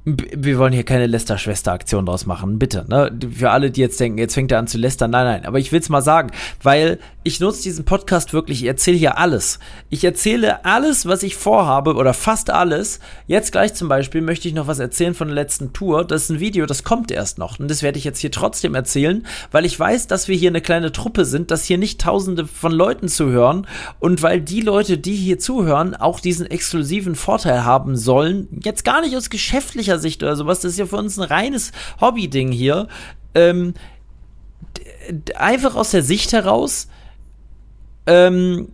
Wir wollen hier keine Lester-Schwester-Aktion draus machen, bitte. Ne? Für alle, die jetzt denken, jetzt fängt er an zu lästern. Nein, nein. Aber ich will es mal sagen, weil ich nutze diesen Podcast wirklich, ich erzähle hier alles. Ich erzähle alles, was ich vorhabe, oder fast alles. Jetzt gleich zum Beispiel möchte ich noch was erzählen von der letzten Tour. Das ist ein Video, das kommt erst noch. Und das werde ich jetzt hier trotzdem erzählen, weil ich weiß, dass wir hier eine kleine Truppe sind, dass hier nicht tausende von Leuten zuhören. Und weil die Leute, die hier zuhören, auch diesen exklusiven Vorteil haben sollen. Jetzt gar nicht aus geschäftlicher Sicht oder sowas. Das ist ja für uns ein reines Hobby-Ding hier. Ähm, einfach aus der Sicht heraus, ähm,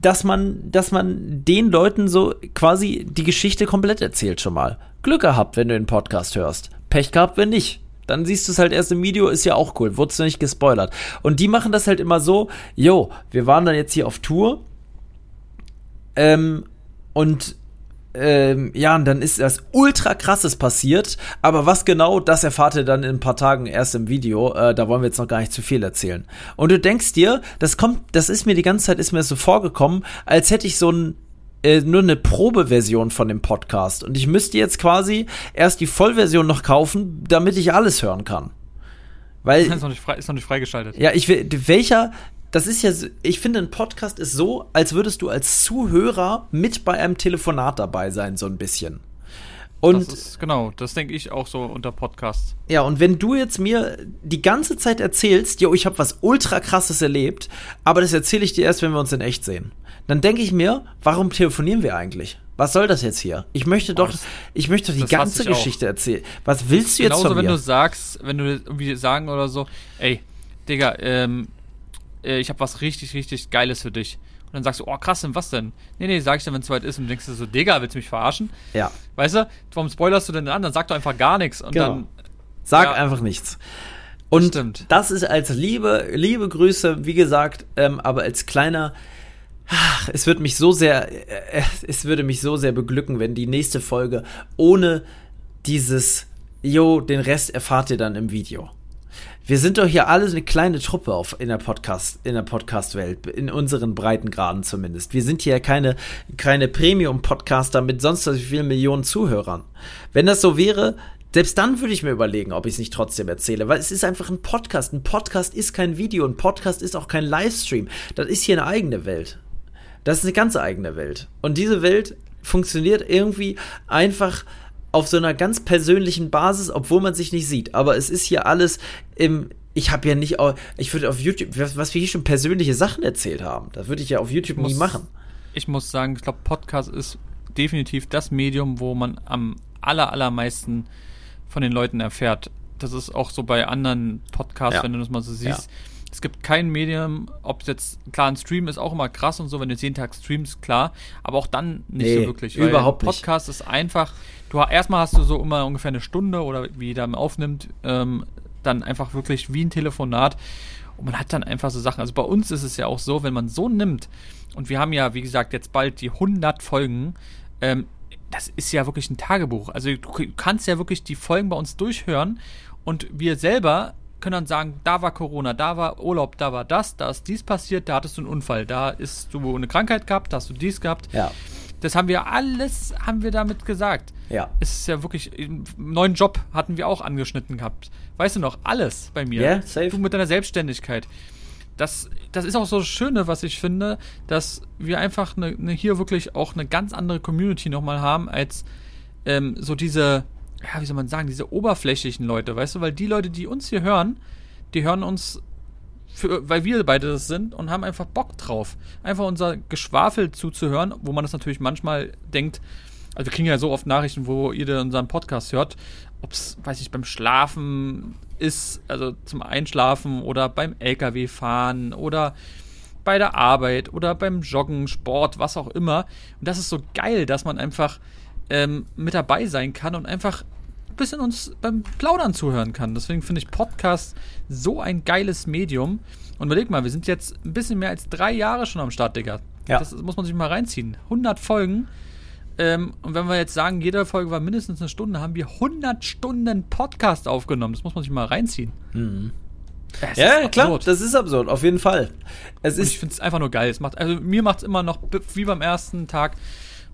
dass man, dass man den Leuten so quasi die Geschichte komplett erzählt schon mal. Glück gehabt, wenn du den Podcast hörst. Pech gehabt, wenn nicht. Dann siehst du es halt erst im Video, ist ja auch cool, wurdest du nicht gespoilert. Und die machen das halt immer so, yo, wir waren dann jetzt hier auf Tour, ähm, und ähm, ja, und dann ist das ultra krasses passiert. Aber was genau, das erfahrt ihr dann in ein paar Tagen erst im Video. Äh, da wollen wir jetzt noch gar nicht zu viel erzählen. Und du denkst dir, das kommt, das ist mir die ganze Zeit, ist mir so vorgekommen, als hätte ich so ein äh, nur eine Probeversion von dem Podcast. Und ich müsste jetzt quasi erst die Vollversion noch kaufen, damit ich alles hören kann. Weil Ist noch nicht, frei, ist noch nicht freigeschaltet. ja, ich will, welcher, das ist ja, ich finde, ein Podcast ist so, als würdest du als Zuhörer mit bei einem Telefonat dabei sein, so ein bisschen. Und das ist, genau, das denke ich auch so unter Podcast. ja, und wenn du jetzt mir die ganze Zeit erzählst, jo, ich habe was ultra krasses erlebt, aber das erzähle ich dir erst, wenn wir uns in echt sehen, dann denke ich mir, warum telefonieren wir eigentlich? Was soll das jetzt hier? Ich möchte doch, das- ich möchte doch die ganze. Geschichte erzählen. Was willst du jetzt Genauso, von wenn mir? du sagst, wenn du irgendwie sagen oder so, ey, Digga, ähm, äh, ich habe was richtig, richtig Geiles für dich. Und dann sagst du, oh krass, und was denn? Nee, nee, sag ich dann, wenn es soweit ist und du denkst dir so, Digga, willst du mich verarschen? ja, Weißt du, warum spoilerst du denn an? Dann sag doch einfach gar nichts und Genau. dann, Sag Ja. einfach nichts. Und stimmt. das ist als liebe, liebe Grüße, wie gesagt, ähm, aber als kleiner, ach, es würde mich so sehr, äh, es würde mich so sehr beglücken, wenn die nächste Folge ohne dieses, jo, den Rest erfahrt ihr dann im Video. Wir sind doch hier alle eine kleine Truppe auf, in der Podcast, in der Podcast-Welt, in unseren Breitengraden zumindest. Wir sind hier keine, keine Premium-Podcaster mit sonst wie vielen Millionen Zuhörern. Wenn das so wäre, selbst dann würde ich mir überlegen, ob ich es nicht trotzdem erzähle, weil es ist einfach ein Podcast. Ein Podcast ist kein Video, ein Podcast ist auch kein Livestream. Das ist hier eine eigene Welt. Das ist eine ganz eigene Welt. Und diese Welt funktioniert irgendwie einfach auf so einer ganz persönlichen Basis, obwohl man sich nicht sieht. Aber es ist hier alles im. Ich habe ja nicht, ich würde auf YouTube, was, wir hier schon persönliche Sachen erzählt haben, das würde ich ja auf YouTube nie muss- machen. ich muss sagen, ich glaube, Podcast ist definitiv das Medium, wo man am aller, allermeisten von den Leuten erfährt. Das ist auch so bei anderen Podcasts, Ja. wenn du das mal so siehst. Ja. Es gibt kein Medium, ob es jetzt, klar, ein Stream ist auch immer krass und so, wenn du jeden Tag streamst, klar, aber auch dann nicht Nee, so wirklich. überhaupt nicht. Podcast ist einfach, du erstmal hast du so immer ungefähr eine Stunde oder wie jeder aufnimmt, ähm, dann einfach wirklich wie ein Telefonat und man hat dann einfach so Sachen. Also bei uns ist es ja auch so, wenn man so nimmt und wir haben ja, wie gesagt, jetzt bald die 100 Folgen, ähm, das ist ja wirklich ein Tagebuch. Also du kannst ja wirklich die Folgen bei uns durchhören und wir selber können dann sagen, da war Corona, da war Urlaub, da war das, da ist dies passiert, da hattest du einen Unfall, da ist du eine Krankheit gehabt, da hast du dies gehabt. Ja. Das haben wir alles, haben wir damit gesagt. Ja. Es ist ja wirklich, einen neuen Job hatten wir auch angeschnitten gehabt. Weißt du noch, alles bei mir. Ja, safe. Du mit deiner Selbstständigkeit. Das, das ist auch so das Schöne, was ich finde, dass wir einfach eine, eine hier wirklich auch eine ganz andere Community nochmal haben, als ähm, so diese, ja, wie soll man sagen, diese oberflächlichen Leute, weißt du, weil die Leute, die uns hier hören, die hören uns, für, weil wir beide das sind und haben einfach Bock drauf. Einfach unser Geschwafel zuzuhören, wo man das natürlich manchmal denkt, also wir kriegen ja so oft Nachrichten, wo ihr unseren Podcast hört, ob es, weiß ich, beim Schlafen ist, also zum Einschlafen oder beim LKW fahren oder bei der Arbeit oder beim Joggen, Sport, was auch immer. Und das ist so geil, dass man einfach ähm, mit dabei sein kann und einfach ein bisschen uns beim Plaudern zuhören kann. Deswegen finde ich Podcast so ein geiles Medium. Und überleg mal, wir sind jetzt ein bisschen mehr als drei Jahre schon am Start, Digga. Ja. Das muss man sich mal reinziehen. 100 Folgen. Ähm, und wenn wir jetzt sagen, jede Folge war mindestens eine Stunde, haben wir 100 Stunden Podcast aufgenommen. Das muss man sich mal reinziehen. Das ist Ja, klar, das ist absurd, auf jeden Fall. Es Und ich ist, finde es einfach nur geil. Es macht, also mir macht es immer noch, wie beim ersten Tag,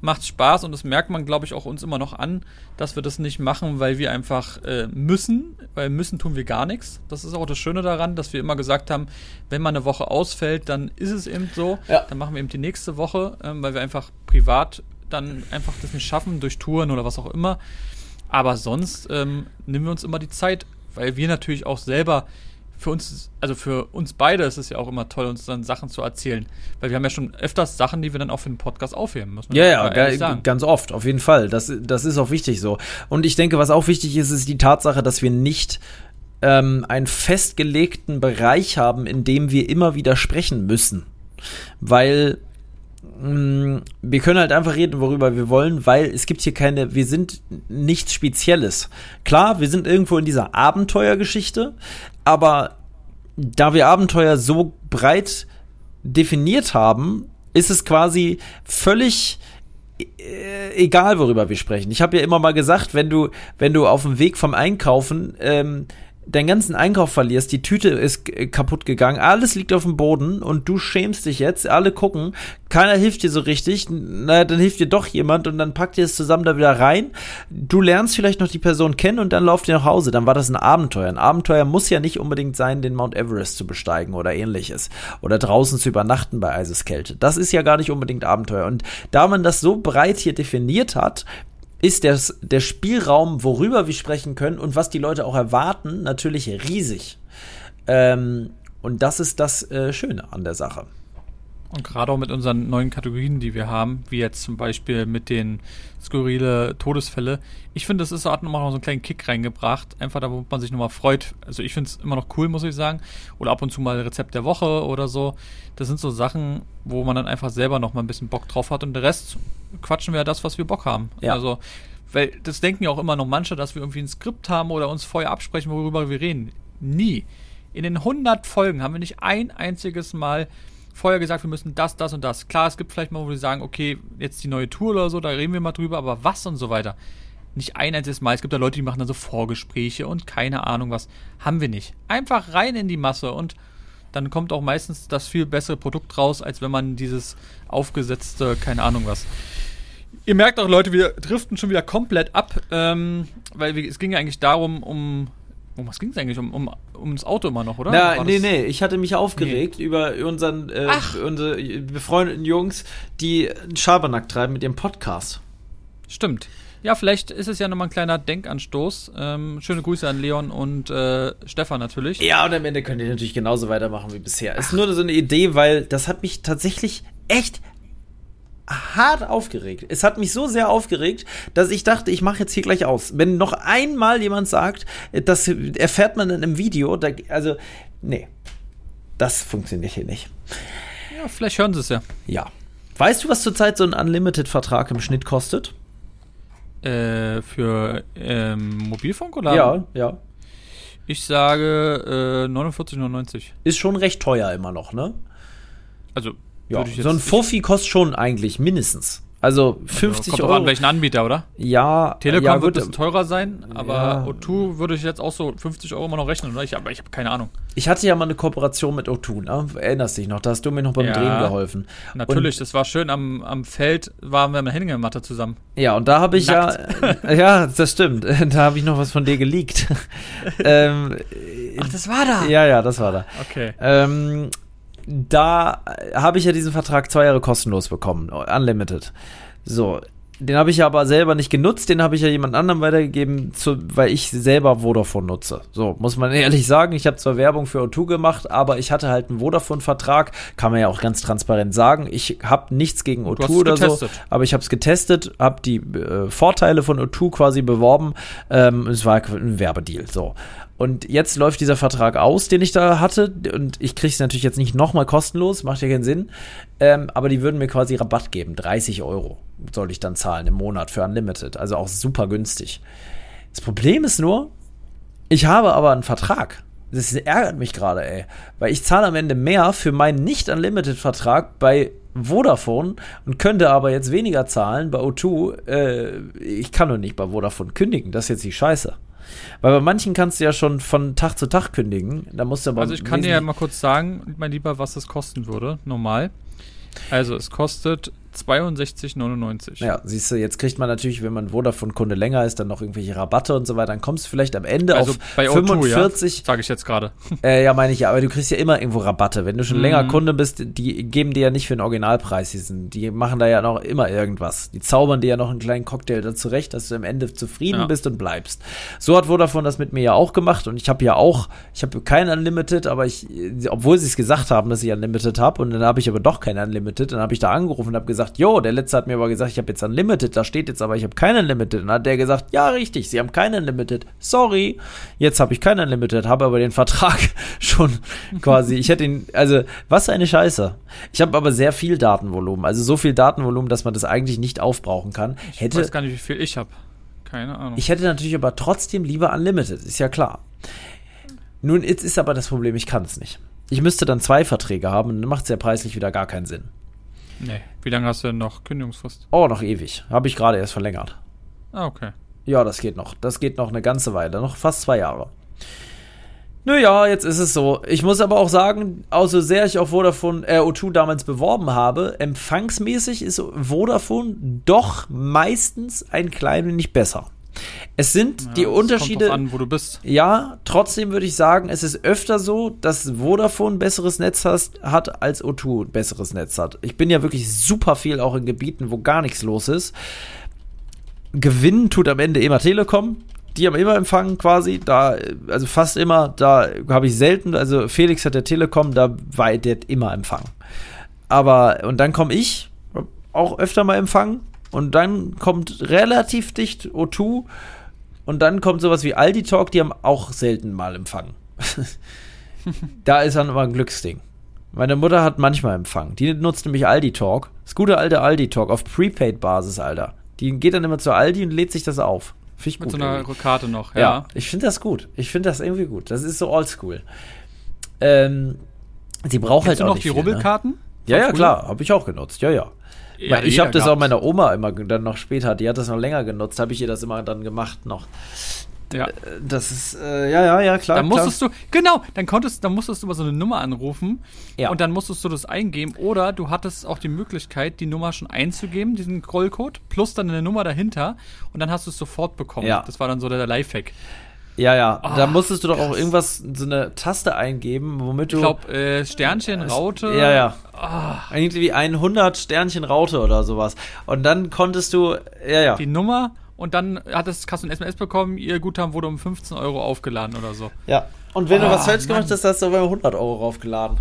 macht Spaß und das merkt man, glaube ich, auch uns immer noch an, dass wir das nicht machen, weil wir einfach äh, müssen, weil müssen tun wir gar nichts. Das ist auch das Schöne daran, dass wir immer gesagt haben, wenn mal eine Woche ausfällt, dann ist es eben so. Ja. Dann machen wir eben die nächste Woche, ähm, weil wir einfach privat dann einfach das nicht schaffen, durch Touren oder was auch immer. Aber sonst ähm, nehmen wir uns immer die Zeit, weil wir natürlich auch selber für uns, also für uns beide ist es ja auch immer toll, uns dann Sachen zu erzählen. Weil wir haben ja schon öfters Sachen, die wir dann auch für den Podcast aufheben müssen. ja, ja, ge- ganz oft, auf jeden Fall. Das, das ist auch wichtig so. Und ich denke, was auch wichtig ist, ist die Tatsache, dass wir nicht ähm, einen festgelegten Bereich haben, in dem wir immer wieder sprechen müssen. Weil mh, wir können halt einfach reden, worüber wir wollen, weil es gibt hier keine, wir sind nichts Spezielles. Klar, wir sind irgendwo in dieser Abenteuergeschichte, aber da wir Abenteuer so breit definiert haben, ist es quasi völlig äh, egal, worüber wir sprechen. Ich habe ja immer mal gesagt, wenn du, wenn du auf dem Weg vom Einkaufen ähm, deinen ganzen Einkauf verlierst, die Tüte ist äh, kaputt gegangen, alles liegt auf dem Boden und du schämst dich jetzt, alle gucken, keiner hilft dir so richtig, na, dann hilft dir doch jemand und dann packt ihr es zusammen da wieder rein. Du lernst vielleicht noch die Person kennen und dann lauft ihr nach Hause. Dann war das ein Abenteuer. Ein Abenteuer muss ja nicht unbedingt sein, den Mount Everest zu besteigen oder ähnliches. Oder draußen zu übernachten bei Eiseskälte. Das ist ja gar nicht unbedingt Abenteuer. Und da man das so breit hier definiert hat, ist der, der Spielraum, worüber wir sprechen können und was die Leute auch erwarten, natürlich riesig. Ähm, und das ist das äh, Schöne an der Sache. Und gerade auch mit unseren neuen Kategorien, die wir haben, wie jetzt zum Beispiel mit den skurrile Todesfälle. Ich finde, das ist hat nochmal so einen kleinen Kick reingebracht. Einfach da, wo man sich nochmal freut. Also ich finde es immer noch cool, muss ich sagen. Oder ab und zu mal Rezept der Woche oder so. Das sind so Sachen, wo man dann einfach selber nochmal ein bisschen Bock drauf hat. Und der Rest quatschen wir ja das, was wir Bock haben. Ja. Also, weil das denken ja auch immer noch manche, dass wir irgendwie ein Skript haben oder uns vorher absprechen, worüber wir reden. Nie. In den 100 Folgen haben wir nicht ein einziges Mal vorher gesagt, wir müssen das, das und das. Klar, es gibt vielleicht mal, wo wir sagen, okay, jetzt die neue Tour oder so, da reden wir mal drüber, aber was und so weiter. Nicht ein einziges Mal. Es gibt da Leute, die machen dann so Vorgespräche und keine Ahnung was. Haben wir nicht. Einfach rein in die Masse und dann kommt auch meistens das viel bessere Produkt raus, als wenn man dieses aufgesetzte, keine Ahnung was. Ihr merkt auch, Leute, wir driften schon wieder komplett ab, ähm, weil es ging ja eigentlich darum, um. Um was ging es eigentlich? Um, um, ums Auto immer noch, oder? Na, War nee, das- nee, ich hatte mich aufgeregt über unseren, äh, Ach. unsere befreundeten Jungs, die einen Schabernack treiben mit ihrem Podcast. Stimmt. Ja, vielleicht ist es ja nochmal ein kleiner Denkanstoß. Ähm, schöne Grüße an Leon und äh, Stefan natürlich. Ja, und am Ende könnt ihr natürlich genauso weitermachen wie bisher. Ist nur so eine Idee, weil das hat mich tatsächlich echt hart aufgeregt. Es hat mich so sehr aufgeregt, dass ich dachte, ich mache jetzt hier gleich aus. Wenn noch einmal jemand sagt, das erfährt man in einem Video, da, also, nee, das funktioniert hier nicht. Ja, vielleicht hören sie es ja. Ja. Weißt du, was zurzeit so ein Unlimited-Vertrag im Schnitt kostet? Äh, für ähm, Mobilfunk oder? Ja, ja. Ich sage äh, 49,99. Ist schon recht teuer immer noch, ne? Also, Ja, so ein Fuffi kostet schon eigentlich mindestens. Also 50 kommt Euro. An welchen Anbieter, oder? ja, Telekom ja, wird ein bisschen teurer sein, aber Ja. O2 würde ich jetzt auch so 50 Euro immer noch rechnen, oder? Ich, aber ich habe keine Ahnung. Ich hatte ja mal eine Kooperation mit O2, ne? Erinnerst dich noch? Da hast du mir noch beim Ja. Drehen geholfen. Natürlich, das war schön. Am, am Feld waren wir mit Hängematte zusammen. Ja, und da habe ich ja, ja, das stimmt. Da habe ich noch was von dir geleakt. ähm, Ach, das war da. ja, ja, das war da. Okay. Ähm, da habe ich ja diesen Vertrag zwei Jahre kostenlos bekommen, unlimited. So, den habe ich ja aber selber nicht genutzt, den habe ich ja jemand anderem weitergegeben, zu, weil ich selber Vodafone nutze. So, muss man ehrlich sagen, ich habe zwar Werbung für O2 gemacht, aber ich hatte halt einen Vodafone-Vertrag, kann man ja auch ganz transparent sagen. Ich habe nichts gegen hast O2 es oder so, getestet. aber ich habe es getestet, habe die äh, Vorteile von O2 quasi beworben. Ähm, es war ein Werbedeal, so. Und jetzt läuft dieser Vertrag aus, den ich da hatte. Und ich kriege es natürlich jetzt nicht nochmal kostenlos, macht ja keinen Sinn. Ähm, aber die würden mir quasi Rabatt geben. 30 Euro soll ich dann zahlen im Monat für Unlimited. Also auch super günstig. Das Problem ist nur, ich habe aber einen Vertrag. Das ärgert mich gerade, ey. Weil ich zahle am Ende mehr für meinen Nicht-Unlimited-Vertrag bei Vodafone und könnte aber jetzt weniger zahlen bei O2. Äh, ich kann nur nicht bei Vodafone kündigen. Das ist jetzt die Scheiße. Weil bei manchen kannst du ja schon von Tag zu Tag kündigen. Da musst du aber. Also ich kann dir ja mal kurz sagen, mein Lieber, was das kosten würde, normal. Also es kostet 62,99. Ja, siehst du, jetzt kriegt man natürlich, wenn man Vodafone-Kunde länger ist, dann noch irgendwelche Rabatte und so weiter. Dann kommst du vielleicht am Ende Also auf bei O2, 45. ja, sage ich jetzt gerade. Äh, ja, meine ich ja, aber du kriegst ja immer irgendwo Rabatte. Wenn du schon Mhm. länger Kunde bist, die geben dir ja nicht für den Originalpreis. Die, sind, die machen da ja noch immer irgendwas. Die zaubern dir ja noch einen kleinen Cocktail dazu recht, dass du am Ende zufrieden Ja. bist und bleibst. So hat Vodafone das mit mir ja auch gemacht und ich habe ja auch, ich habe kein Unlimited, aber ich, obwohl sie es gesagt haben, dass ich Unlimited habe und dann habe ich aber doch kein Unlimited, dann habe ich da angerufen und habe gesagt, jo, der letzte hat mir aber gesagt, ich habe jetzt Unlimited, da steht jetzt aber, ich habe kein Unlimited. Und dann hat der gesagt, ja, richtig, sie haben kein Unlimited. Sorry, jetzt habe ich kein Unlimited, habe aber den Vertrag schon quasi, ich hätte ihn, also, was eine Scheiße. Ich habe aber sehr viel Datenvolumen, also so viel Datenvolumen, dass man das eigentlich nicht aufbrauchen kann. Ich Hätte, weiß gar nicht, wie viel ich habe. Keine Ahnung. ich hätte natürlich aber trotzdem lieber Unlimited, ist ja klar. Nun, jetzt ist aber das Problem, ich kann es nicht. Ich müsste dann zwei Verträge haben und dann macht es ja preislich wieder gar keinen Sinn. Nee. Wie lange hast du denn noch Kündigungsfrist? Oh, noch ewig. Habe ich gerade erst verlängert. Ah, okay. Ja, das geht noch. Das geht noch eine ganze Weile. Noch fast zwei Jahre. Naja, jetzt ist es so. Ich muss aber auch sagen, auch so sehr ich auf Vodafone äh, O2 damals beworben habe, empfangsmäßig ist Vodafone doch meistens ein klein wenig besser. Es sind Ja, die Unterschiede. An, wo du bist. Ja, trotzdem würde ich sagen, es ist öfter so, dass Vodafone ein besseres Netz hast, hat, als O2 ein besseres Netz hat. Ich bin ja wirklich super viel auch in Gebieten, wo gar nichts los ist. Gewinnen tut am Ende immer Telekom. Die haben immer Empfang quasi, da, also fast immer, da habe ich selten, also Felix hat der Telekom, da war der immer Empfang. Aber, und dann komme ich, auch öfter mal Empfang, und dann kommt relativ dicht O2, und dann kommt sowas wie Aldi Talk, die haben auch selten mal Empfang. da ist dann immer ein Glücksding. Meine Mutter hat manchmal Empfang. Die nutzt nämlich Aldi Talk. Das gute alte Aldi Talk auf Prepaid-Basis, Alter. Die geht dann immer zu Aldi und lädt sich das auf. Finde ich Mit gut. so einer irgendwie. Karte noch, ja. ja. ich finde das gut. Ich finde das irgendwie gut. Das ist so oldschool. Ähm, sie braucht halt Kennst du auch noch nicht die viel, ne? Rubbelkarten? Ja, ja, Von klar. Habe ich auch genutzt. Ja, ja. Ja, ich habe das auch meiner Oma immer dann noch später, die hat das noch länger genutzt, habe ich ihr das immer dann gemacht noch. Ja. Das ist, äh, ja, ja, ja, klar. Dann musstest du, genau, dann konntest, dann musstest du mal so eine Nummer anrufen Ja. und dann musstest du das eingeben oder du hattest auch die Möglichkeit, die Nummer schon einzugeben, diesen Grollcode, plus dann eine Nummer dahinter und dann hast du es sofort bekommen. Ja. Das war dann so der Lifehack. Ja, ja. da Ah, musstest du doch auch irgendwas, so eine Taste eingeben, womit du. Ich glaube, äh, Sternchen, Raute. Ja, ja. Ah, Irgendwie 100 Sternchen Raute oder sowas. Und dann konntest du, ja, ja. die Nummer und dann hattest, hast du ein SMS bekommen, ihr Guthaben wurde um 15 Euro aufgeladen oder so. Ja. Und wenn du Ah, was falsch gemacht hast, hast du aber 100 Euro raufgeladen.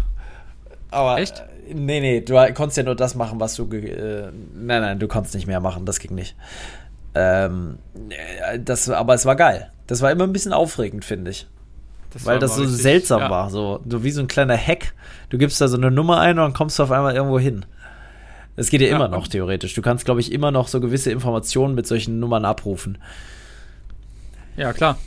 Aber, Echt? Äh, nee, nee, du konntest ja nur das machen, was du. Äh, nein, nein, du konntest nicht mehr machen, das ging nicht. Ähm, äh, das, aber es war geil. Das war immer ein bisschen aufregend, finde ich. Das Weil das so richtig, seltsam ja. war, so, so wie so ein kleiner Hack. Du gibst da so eine Nummer ein und dann kommst du auf einmal irgendwo hin. Es geht ja, ja immer noch theoretisch. Du kannst, glaube ich, immer noch so gewisse Informationen mit solchen Nummern abrufen. Ja, klar.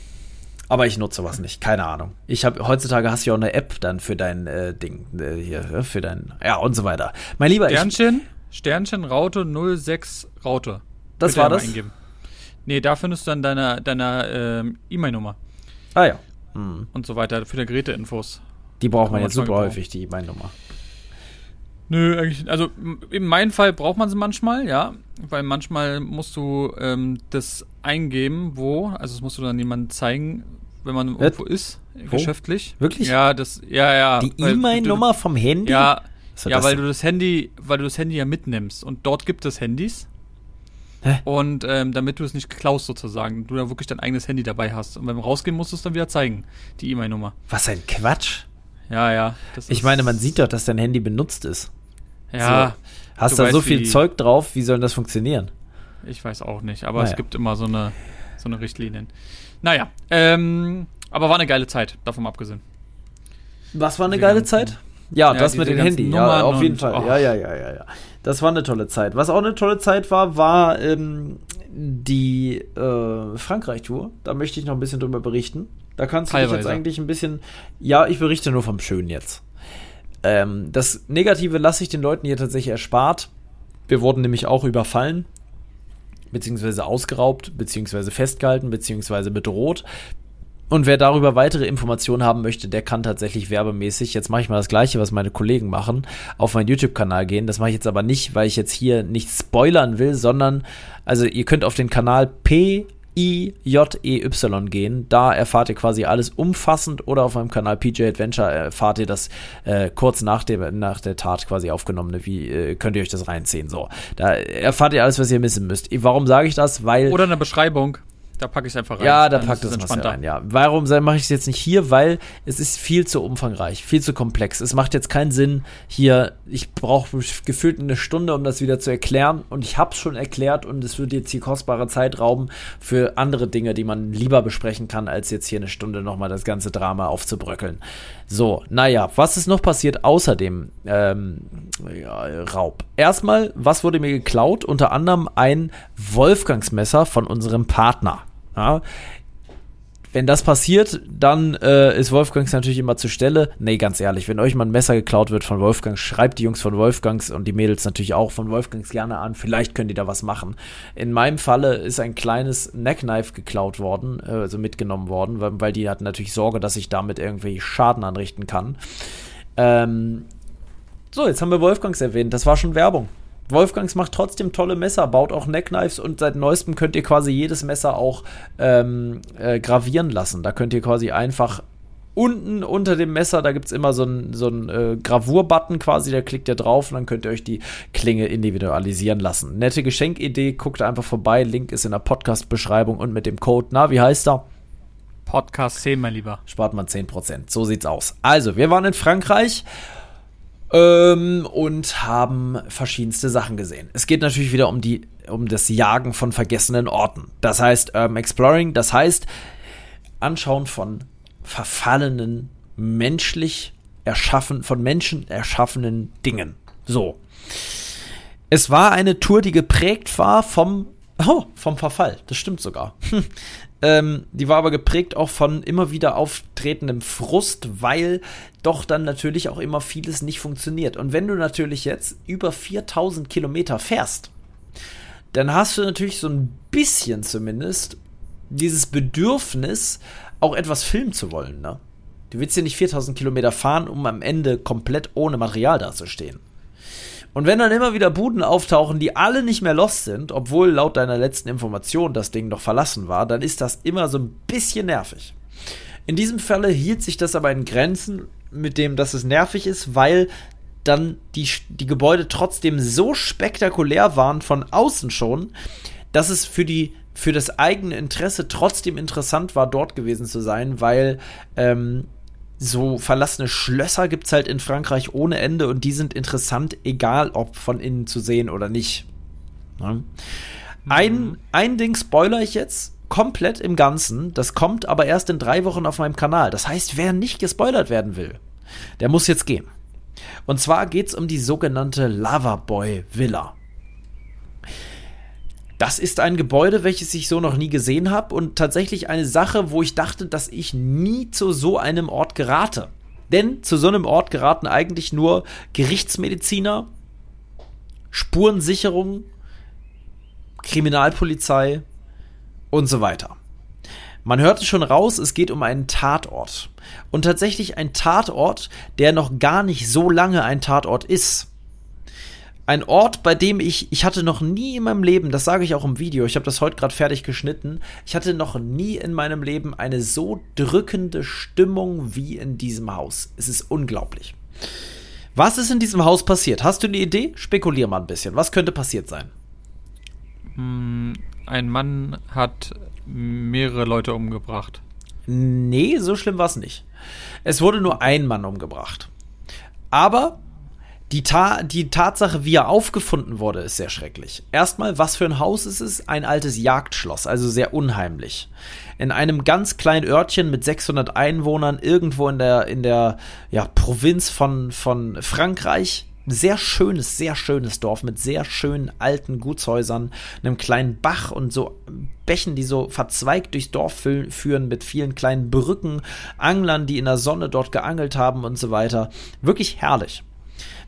Aber ich nutze sowas nicht, keine Ahnung. Ich habe heutzutage hast du ja auch eine App dann für dein äh, Ding äh, hier für dein ja und so weiter. Mein lieber Sternchen ich, Sternchen Raute 06 Raute. Das war das. Eingeben. Nee, da findest du dann deine deine ähm, E-Mail-Nummer. Ah ja. Hm. Und so weiter für die Geräteinfos. Die braucht man jetzt super häufig die E-Mail-Nummer. Nö, eigentlich, also in meinem Fall braucht man sie manchmal, ja, weil manchmal musst du ähm, das eingeben, wo, also das musst du dann jemandem zeigen, wenn man irgendwo ist, wo? geschäftlich. Wirklich? Ja, das, ja, ja. Die E-Mail-Nummer vom Handy? Ja, ja, weil du das Handy, weil du das Handy ja mitnimmst und dort gibt es Handys. Hä? Und ähm, damit du es nicht klaust sozusagen, du da wirklich dein eigenes Handy dabei hast. Und beim Rausgehen musst du es dann wieder zeigen, die E-Mail-Nummer. Was ein Quatsch. Ja, ja. ich meine, man sieht doch, dass dein Handy benutzt ist. Ja. So. Hast du da so viel Zeug drauf, wie soll das funktionieren? Ich weiß auch nicht, aber naja. es gibt immer so eine, so eine Richtlinien. Naja, ähm, aber war eine geile Zeit, davon abgesehen. Was war eine die geile ganzen, Zeit? Ja, ja das mit dem Handy, ja, auf jeden Fall. Oh. Ja, ja, ja, ja, ja. Das war eine tolle Zeit. Was auch eine tolle Zeit war, war ähm, die äh, Frankreich-Tour. Da möchte ich noch ein bisschen drüber berichten. Da kannst du Teilweise. dich jetzt eigentlich ein bisschen. Ja, ich berichte nur vom Schönen jetzt. Ähm, das Negative lasse ich den Leuten hier tatsächlich erspart. Wir wurden nämlich auch überfallen, beziehungsweise ausgeraubt, beziehungsweise festgehalten, beziehungsweise bedroht. Und wer darüber weitere Informationen haben möchte, der kann tatsächlich werbemäßig, jetzt mache ich mal das gleiche, was meine Kollegen machen, auf meinen YouTube-Kanal gehen. Das mache ich jetzt aber nicht, weil ich jetzt hier nicht spoilern will, sondern, also ihr könnt auf den Kanal P IJEY gehen. Da erfahrt ihr quasi alles umfassend oder auf meinem Kanal PJ Adventure erfahrt ihr das äh, kurz nach der, nach der Tat quasi aufgenommene. Wie äh, könnt ihr euch das reinziehen? So, da erfahrt ihr alles, was ihr missen müsst. Warum sage ich das? Weil. Oder eine Beschreibung. Da packe ich es einfach rein. Ja, da packt es was rein, ja. Warum mache ich es jetzt nicht hier? Weil es ist viel zu umfangreich, viel zu komplex. Es macht jetzt keinen Sinn, hier, ich brauche gefühlt eine Stunde, um das wieder zu erklären. Und ich habe es schon erklärt und es würde jetzt hier kostbare Zeit rauben für andere Dinge, die man lieber besprechen kann, als jetzt hier eine Stunde nochmal das ganze Drama aufzubröckeln. So, naja, was ist noch passiert außer dem ähm, ja, Raub? Erstmal, was wurde mir geklaut? Unter anderem ein Wolfgangsmesser von unserem Partner. Ja. Wenn das passiert, dann äh, ist Wolfgangs natürlich immer zur Stelle. Nee, ganz ehrlich, wenn euch mal ein Messer geklaut wird von Wolfgangs, schreibt die Jungs von Wolfgangs und die Mädels natürlich auch von Wolfgangs gerne an. Vielleicht könnt ihr da was machen. In meinem Falle ist ein kleines Neckknife geklaut worden, äh, also mitgenommen worden, weil, weil die hatten natürlich Sorge, dass ich damit irgendwie Schaden anrichten kann. Ähm, so, jetzt haben wir Wolfgangs erwähnt. Das war schon Werbung. Wolfgangs macht trotzdem tolle Messer, baut auch Neckknives und seit neuestem könnt ihr quasi jedes Messer auch ähm, äh, gravieren lassen. Da könnt ihr quasi einfach unten unter dem Messer, da gibt es immer so einen so äh, Gravur-Button quasi, da klickt ihr drauf und dann könnt ihr euch die Klinge individualisieren lassen. Nette Geschenkidee, guckt einfach vorbei, Link ist in der Podcast-Beschreibung und mit dem Code, na, wie heißt er? Podcast 10, mein Lieber. Spart man 10%, so sieht's aus. Also, wir waren in Frankreich ähm, und haben verschiedenste Sachen gesehen. Es geht natürlich wieder um die um das Jagen von vergessenen Orten. Das heißt Urban Exploring, das heißt Anschauen von verfallenen menschlich erschaffen von Menschen erschaffenen Dingen. So. Es war eine Tour, die geprägt war vom Oh, vom Verfall. Das stimmt sogar. Ähm, die war aber geprägt auch von immer wieder auftretendem Frust, weil doch dann natürlich auch immer vieles nicht funktioniert. Und wenn du natürlich jetzt über 4000 Kilometer fährst, dann hast du natürlich so ein bisschen zumindest dieses Bedürfnis, auch etwas filmen zu wollen. Ne? Du willst ja nicht 4000 Kilometer fahren, um am Ende komplett ohne Material dazustehen. Und wenn dann immer wieder Buden auftauchen, die alle nicht mehr lost sind, obwohl laut deiner letzten Information das Ding noch verlassen war, dann ist das immer so ein bisschen nervig. In diesem Falle hielt sich das aber in Grenzen, mit dem, dass es nervig ist, weil dann die, die Gebäude trotzdem so spektakulär waren von außen schon, dass es für die für das eigene Interesse trotzdem interessant war, dort gewesen zu sein, weil ähm, so verlassene Schlösser gibt es halt in Frankreich ohne Ende und die sind interessant, egal ob von innen zu sehen oder nicht. Ja. Ein, mhm. ein Ding spoiler ich jetzt komplett im Ganzen. Das kommt aber erst in drei Wochen auf meinem Kanal. Das heißt, wer nicht gespoilert werden will, der muss jetzt gehen. Und zwar geht es um die sogenannte Lavaboy Villa. Das ist ein Gebäude, welches ich so noch nie gesehen habe und tatsächlich eine Sache, wo ich dachte, dass ich nie zu so einem Ort gerate. Denn zu so einem Ort geraten eigentlich nur Gerichtsmediziner, Spurensicherung, Kriminalpolizei und so weiter. Man hörte schon raus, es geht um einen Tatort. Und tatsächlich ein Tatort, der noch gar nicht so lange ein Tatort ist ein Ort, bei dem ich, ich hatte noch nie in meinem Leben, das sage ich auch im Video, ich habe das heute gerade fertig geschnitten, ich hatte noch nie in meinem Leben eine so drückende Stimmung wie in diesem Haus. Es ist unglaublich. Was ist in diesem Haus passiert? Hast du eine Idee? Spekulier mal ein bisschen. Was könnte passiert sein? Hm, ein Mann hat mehrere Leute umgebracht. Nee, so schlimm war es nicht. Es wurde nur ein Mann umgebracht. Aber die, Ta die Tatsache, wie er aufgefunden wurde, ist sehr schrecklich. Erstmal, was für ein Haus ist es? Ein altes Jagdschloss, also sehr unheimlich. In einem ganz kleinen Örtchen mit 600 Einwohnern, irgendwo in der, in der ja, Provinz von, von Frankreich. Sehr schönes, sehr schönes Dorf mit sehr schönen alten Gutshäusern, einem kleinen Bach und so Bächen, die so verzweigt durchs Dorf führen mit vielen kleinen Brücken, Anglern, die in der Sonne dort geangelt haben und so weiter. Wirklich herrlich.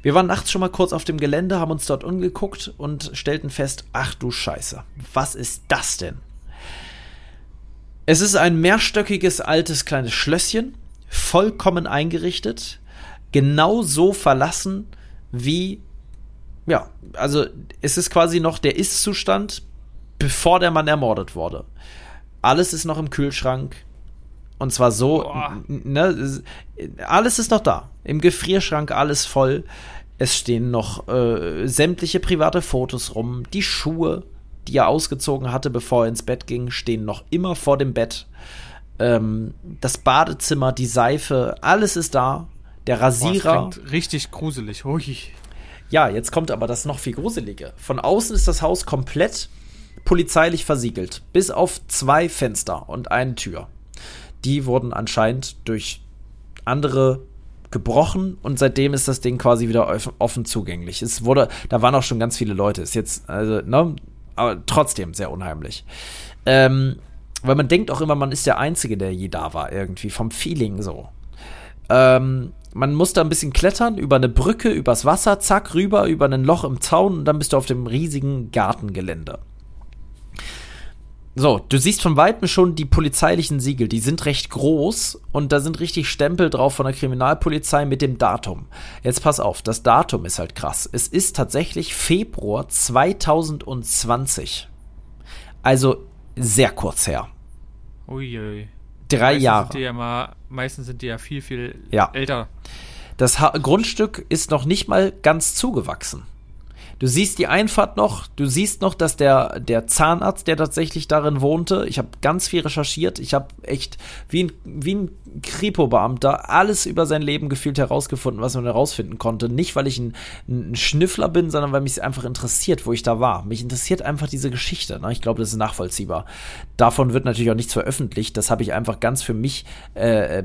Wir waren nachts schon mal kurz auf dem Gelände, haben uns dort umgeguckt und stellten fest, ach du Scheiße, was ist das denn? Es ist ein mehrstöckiges altes kleines Schlösschen, vollkommen eingerichtet, genau so verlassen wie, ja, also es ist quasi noch der Ist-Zustand, bevor der Mann ermordet wurde. Alles ist noch im Kühlschrank, und zwar so, ne, alles ist noch da. Im Gefrierschrank alles voll. Es stehen noch äh, sämtliche private Fotos rum. Die Schuhe, die er ausgezogen hatte, bevor er ins Bett ging, stehen noch immer vor dem Bett. Ähm, das Badezimmer, die Seife, alles ist da. Der Rasierer. Boah, das richtig gruselig. Ui. Ja, jetzt kommt aber das noch viel gruselige. Von außen ist das Haus komplett polizeilich versiegelt. Bis auf zwei Fenster und eine Tür. Die wurden anscheinend durch andere gebrochen und seitdem ist das Ding quasi wieder offen zugänglich. Es wurde, da waren auch schon ganz viele Leute. Ist jetzt, also, ne, aber trotzdem sehr unheimlich. Ähm, weil man denkt auch immer, man ist der Einzige, der je da war, irgendwie, vom Feeling so. Ähm, man muss da ein bisschen klettern, über eine Brücke, übers Wasser, zack, rüber, über ein Loch im Zaun und dann bist du auf dem riesigen Gartengelände. So, du siehst von weitem schon die polizeilichen Siegel, die sind recht groß und da sind richtig Stempel drauf von der Kriminalpolizei mit dem Datum. Jetzt pass auf, das Datum ist halt krass. Es ist tatsächlich Februar 2020. Also sehr kurz her. Uiui. Drei meistens Jahre. Sind die ja mal, meistens sind die ja viel, viel ja. älter. Das ha Grundstück ist noch nicht mal ganz zugewachsen. Du siehst die Einfahrt noch, du siehst noch, dass der, der Zahnarzt, der tatsächlich darin wohnte, ich habe ganz viel recherchiert, ich habe echt wie ein, wie ein Kripo-Beamter alles über sein Leben gefühlt herausgefunden, was man herausfinden konnte. Nicht, weil ich ein, ein Schnüffler bin, sondern weil mich es einfach interessiert, wo ich da war. Mich interessiert einfach diese Geschichte. Ne? Ich glaube, das ist nachvollziehbar. Davon wird natürlich auch nichts veröffentlicht. Das habe ich einfach ganz für mich, äh,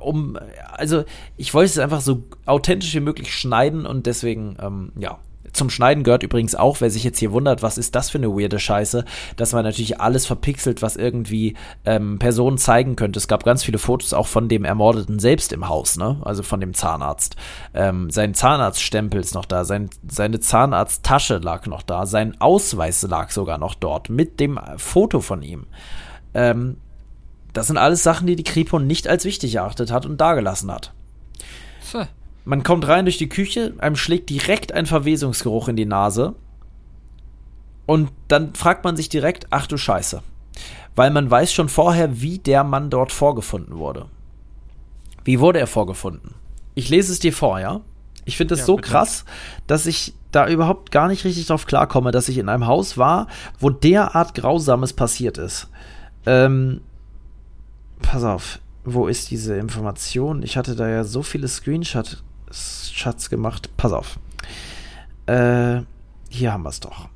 um, also ich wollte es einfach so authentisch wie möglich schneiden und deswegen, ähm, ja, zum Schneiden gehört übrigens auch, wer sich jetzt hier wundert, was ist das für eine weirde Scheiße, dass man natürlich alles verpixelt, was irgendwie ähm, Personen zeigen könnte. Es gab ganz viele Fotos auch von dem Ermordeten selbst im Haus, ne? Also von dem Zahnarzt. Ähm, sein Zahnarztstempel ist noch da, sein, seine Zahnarzttasche lag noch da, sein Ausweis lag sogar noch dort mit dem Foto von ihm. Ähm, das sind alles Sachen, die die Kripo nicht als wichtig erachtet hat und dagelassen hat. So. Man kommt rein durch die Küche, einem schlägt direkt ein Verwesungsgeruch in die Nase. Und dann fragt man sich direkt, ach du Scheiße. Weil man weiß schon vorher, wie der Mann dort vorgefunden wurde. Wie wurde er vorgefunden? Ich lese es dir vor, ja? Ich finde es ja, so bitte. krass, dass ich da überhaupt gar nicht richtig drauf klarkomme, dass ich in einem Haus war, wo derart Grausames passiert ist. Ähm, pass auf wo ist diese Information? Ich hatte da ja so viele Screenshots gemacht. Pass auf. Äh, hier haben wir es doch.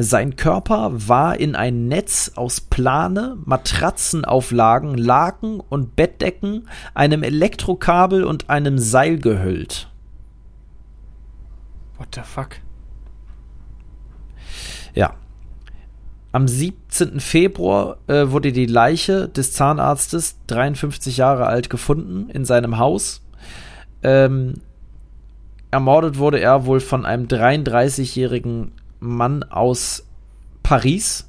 Sein Körper war in ein Netz aus Plane, Matratzenauflagen, Laken und Bettdecken, einem Elektrokabel und einem Seil gehüllt. What the fuck? Ja. Am 17. Februar äh, wurde die Leiche des Zahnarztes, 53 Jahre alt, gefunden in seinem Haus. Ähm, ermordet wurde er wohl von einem 33-jährigen Mann aus Paris,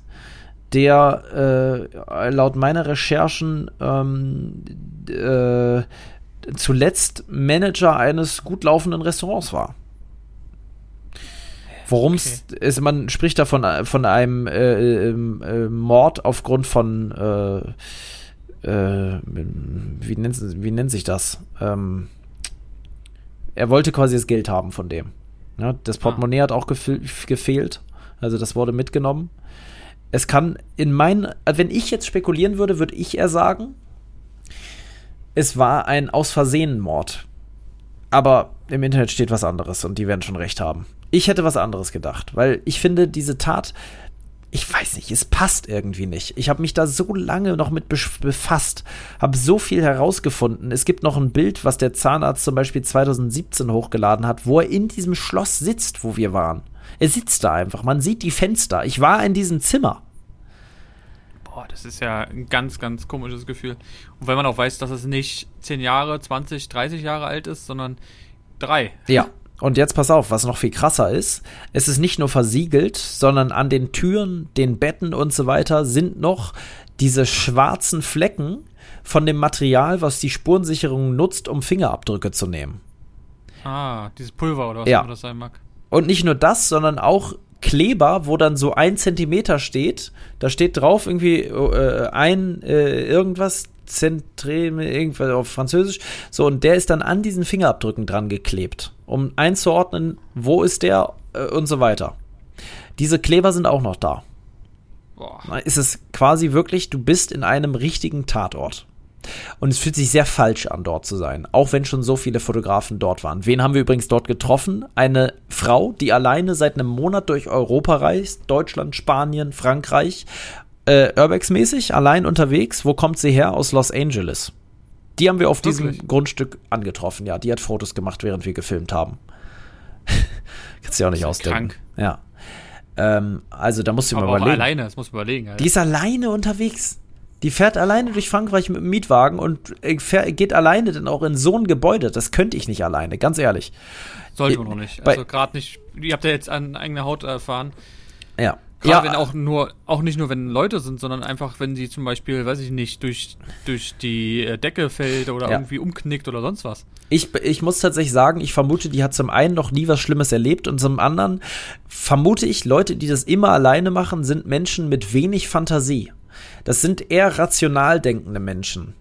der äh, laut meiner Recherchen ähm, äh, zuletzt Manager eines gut laufenden Restaurants war. Worum es okay. ist, man spricht da von, von einem äh, ähm, äh, Mord aufgrund von, äh, äh, wie, nennt, wie nennt sich das? Ähm, er wollte quasi das Geld haben von dem. Ja, das ah. Portemonnaie ah. hat auch gefehlt. Also das wurde mitgenommen. Es kann in meinen, wenn ich jetzt spekulieren würde, würde ich eher sagen, es war ein aus Versehen Mord. Aber im Internet steht was anderes und die werden schon recht haben. Ich hätte was anderes gedacht, weil ich finde, diese Tat, ich weiß nicht, es passt irgendwie nicht. Ich habe mich da so lange noch mit befasst, habe so viel herausgefunden. Es gibt noch ein Bild, was der Zahnarzt zum Beispiel 2017 hochgeladen hat, wo er in diesem Schloss sitzt, wo wir waren. Er sitzt da einfach, man sieht die Fenster. Ich war in diesem Zimmer. Boah, das ist ja ein ganz, ganz komisches Gefühl. Und wenn man auch weiß, dass es nicht 10 Jahre, 20, 30 Jahre alt ist, sondern drei. Ja, und jetzt pass auf, was noch viel krasser ist, es ist nicht nur versiegelt, sondern an den Türen, den Betten und so weiter sind noch diese schwarzen Flecken von dem Material, was die Spurensicherung nutzt, um Fingerabdrücke zu nehmen. Ah, dieses Pulver oder was ja. das sein mag. Und nicht nur das, sondern auch Kleber, wo dann so ein Zentimeter steht. Da steht drauf irgendwie äh, ein äh, irgendwas Zentré, irgendwas auf Französisch. So, und der ist dann an diesen Fingerabdrücken dran geklebt, um einzuordnen, wo ist der äh, und so weiter. Diese Kleber sind auch noch da. Boah. Ist es quasi wirklich, du bist in einem richtigen Tatort. Und es fühlt sich sehr falsch an, dort zu sein, auch wenn schon so viele Fotografen dort waren. Wen haben wir übrigens dort getroffen? Eine Frau, die alleine seit einem Monat durch Europa reist, Deutschland, Spanien, Frankreich äh, Urbex-mäßig, allein unterwegs. Wo kommt sie her? Aus Los Angeles. Die haben wir auf Wirklich? diesem Grundstück angetroffen, ja. Die hat Fotos gemacht, während wir gefilmt haben. Kannst du ja auch nicht ausdenken. Krank. Ja. Ähm, also da musst du mal überlegen. alleine, das musst du überlegen. Alter. Die ist alleine unterwegs. Die fährt alleine durch Frankreich mit dem Mietwagen und fährt, geht alleine dann auch in so ein Gebäude. Das könnte ich nicht alleine, ganz ehrlich. Sollte man noch nicht. Also gerade nicht. Ihr habt ja jetzt an eigene Haut erfahren. Ja. Gerade ja. wenn auch nur, auch nicht nur wenn Leute sind, sondern einfach, wenn sie zum Beispiel, weiß ich nicht, durch, durch die äh, Decke fällt oder ja. irgendwie umknickt oder sonst was. Ich, ich muss tatsächlich sagen, ich vermute, die hat zum einen noch nie was Schlimmes erlebt und zum anderen vermute ich, Leute, die das immer alleine machen, sind Menschen mit wenig Fantasie. Das sind eher rational denkende Menschen,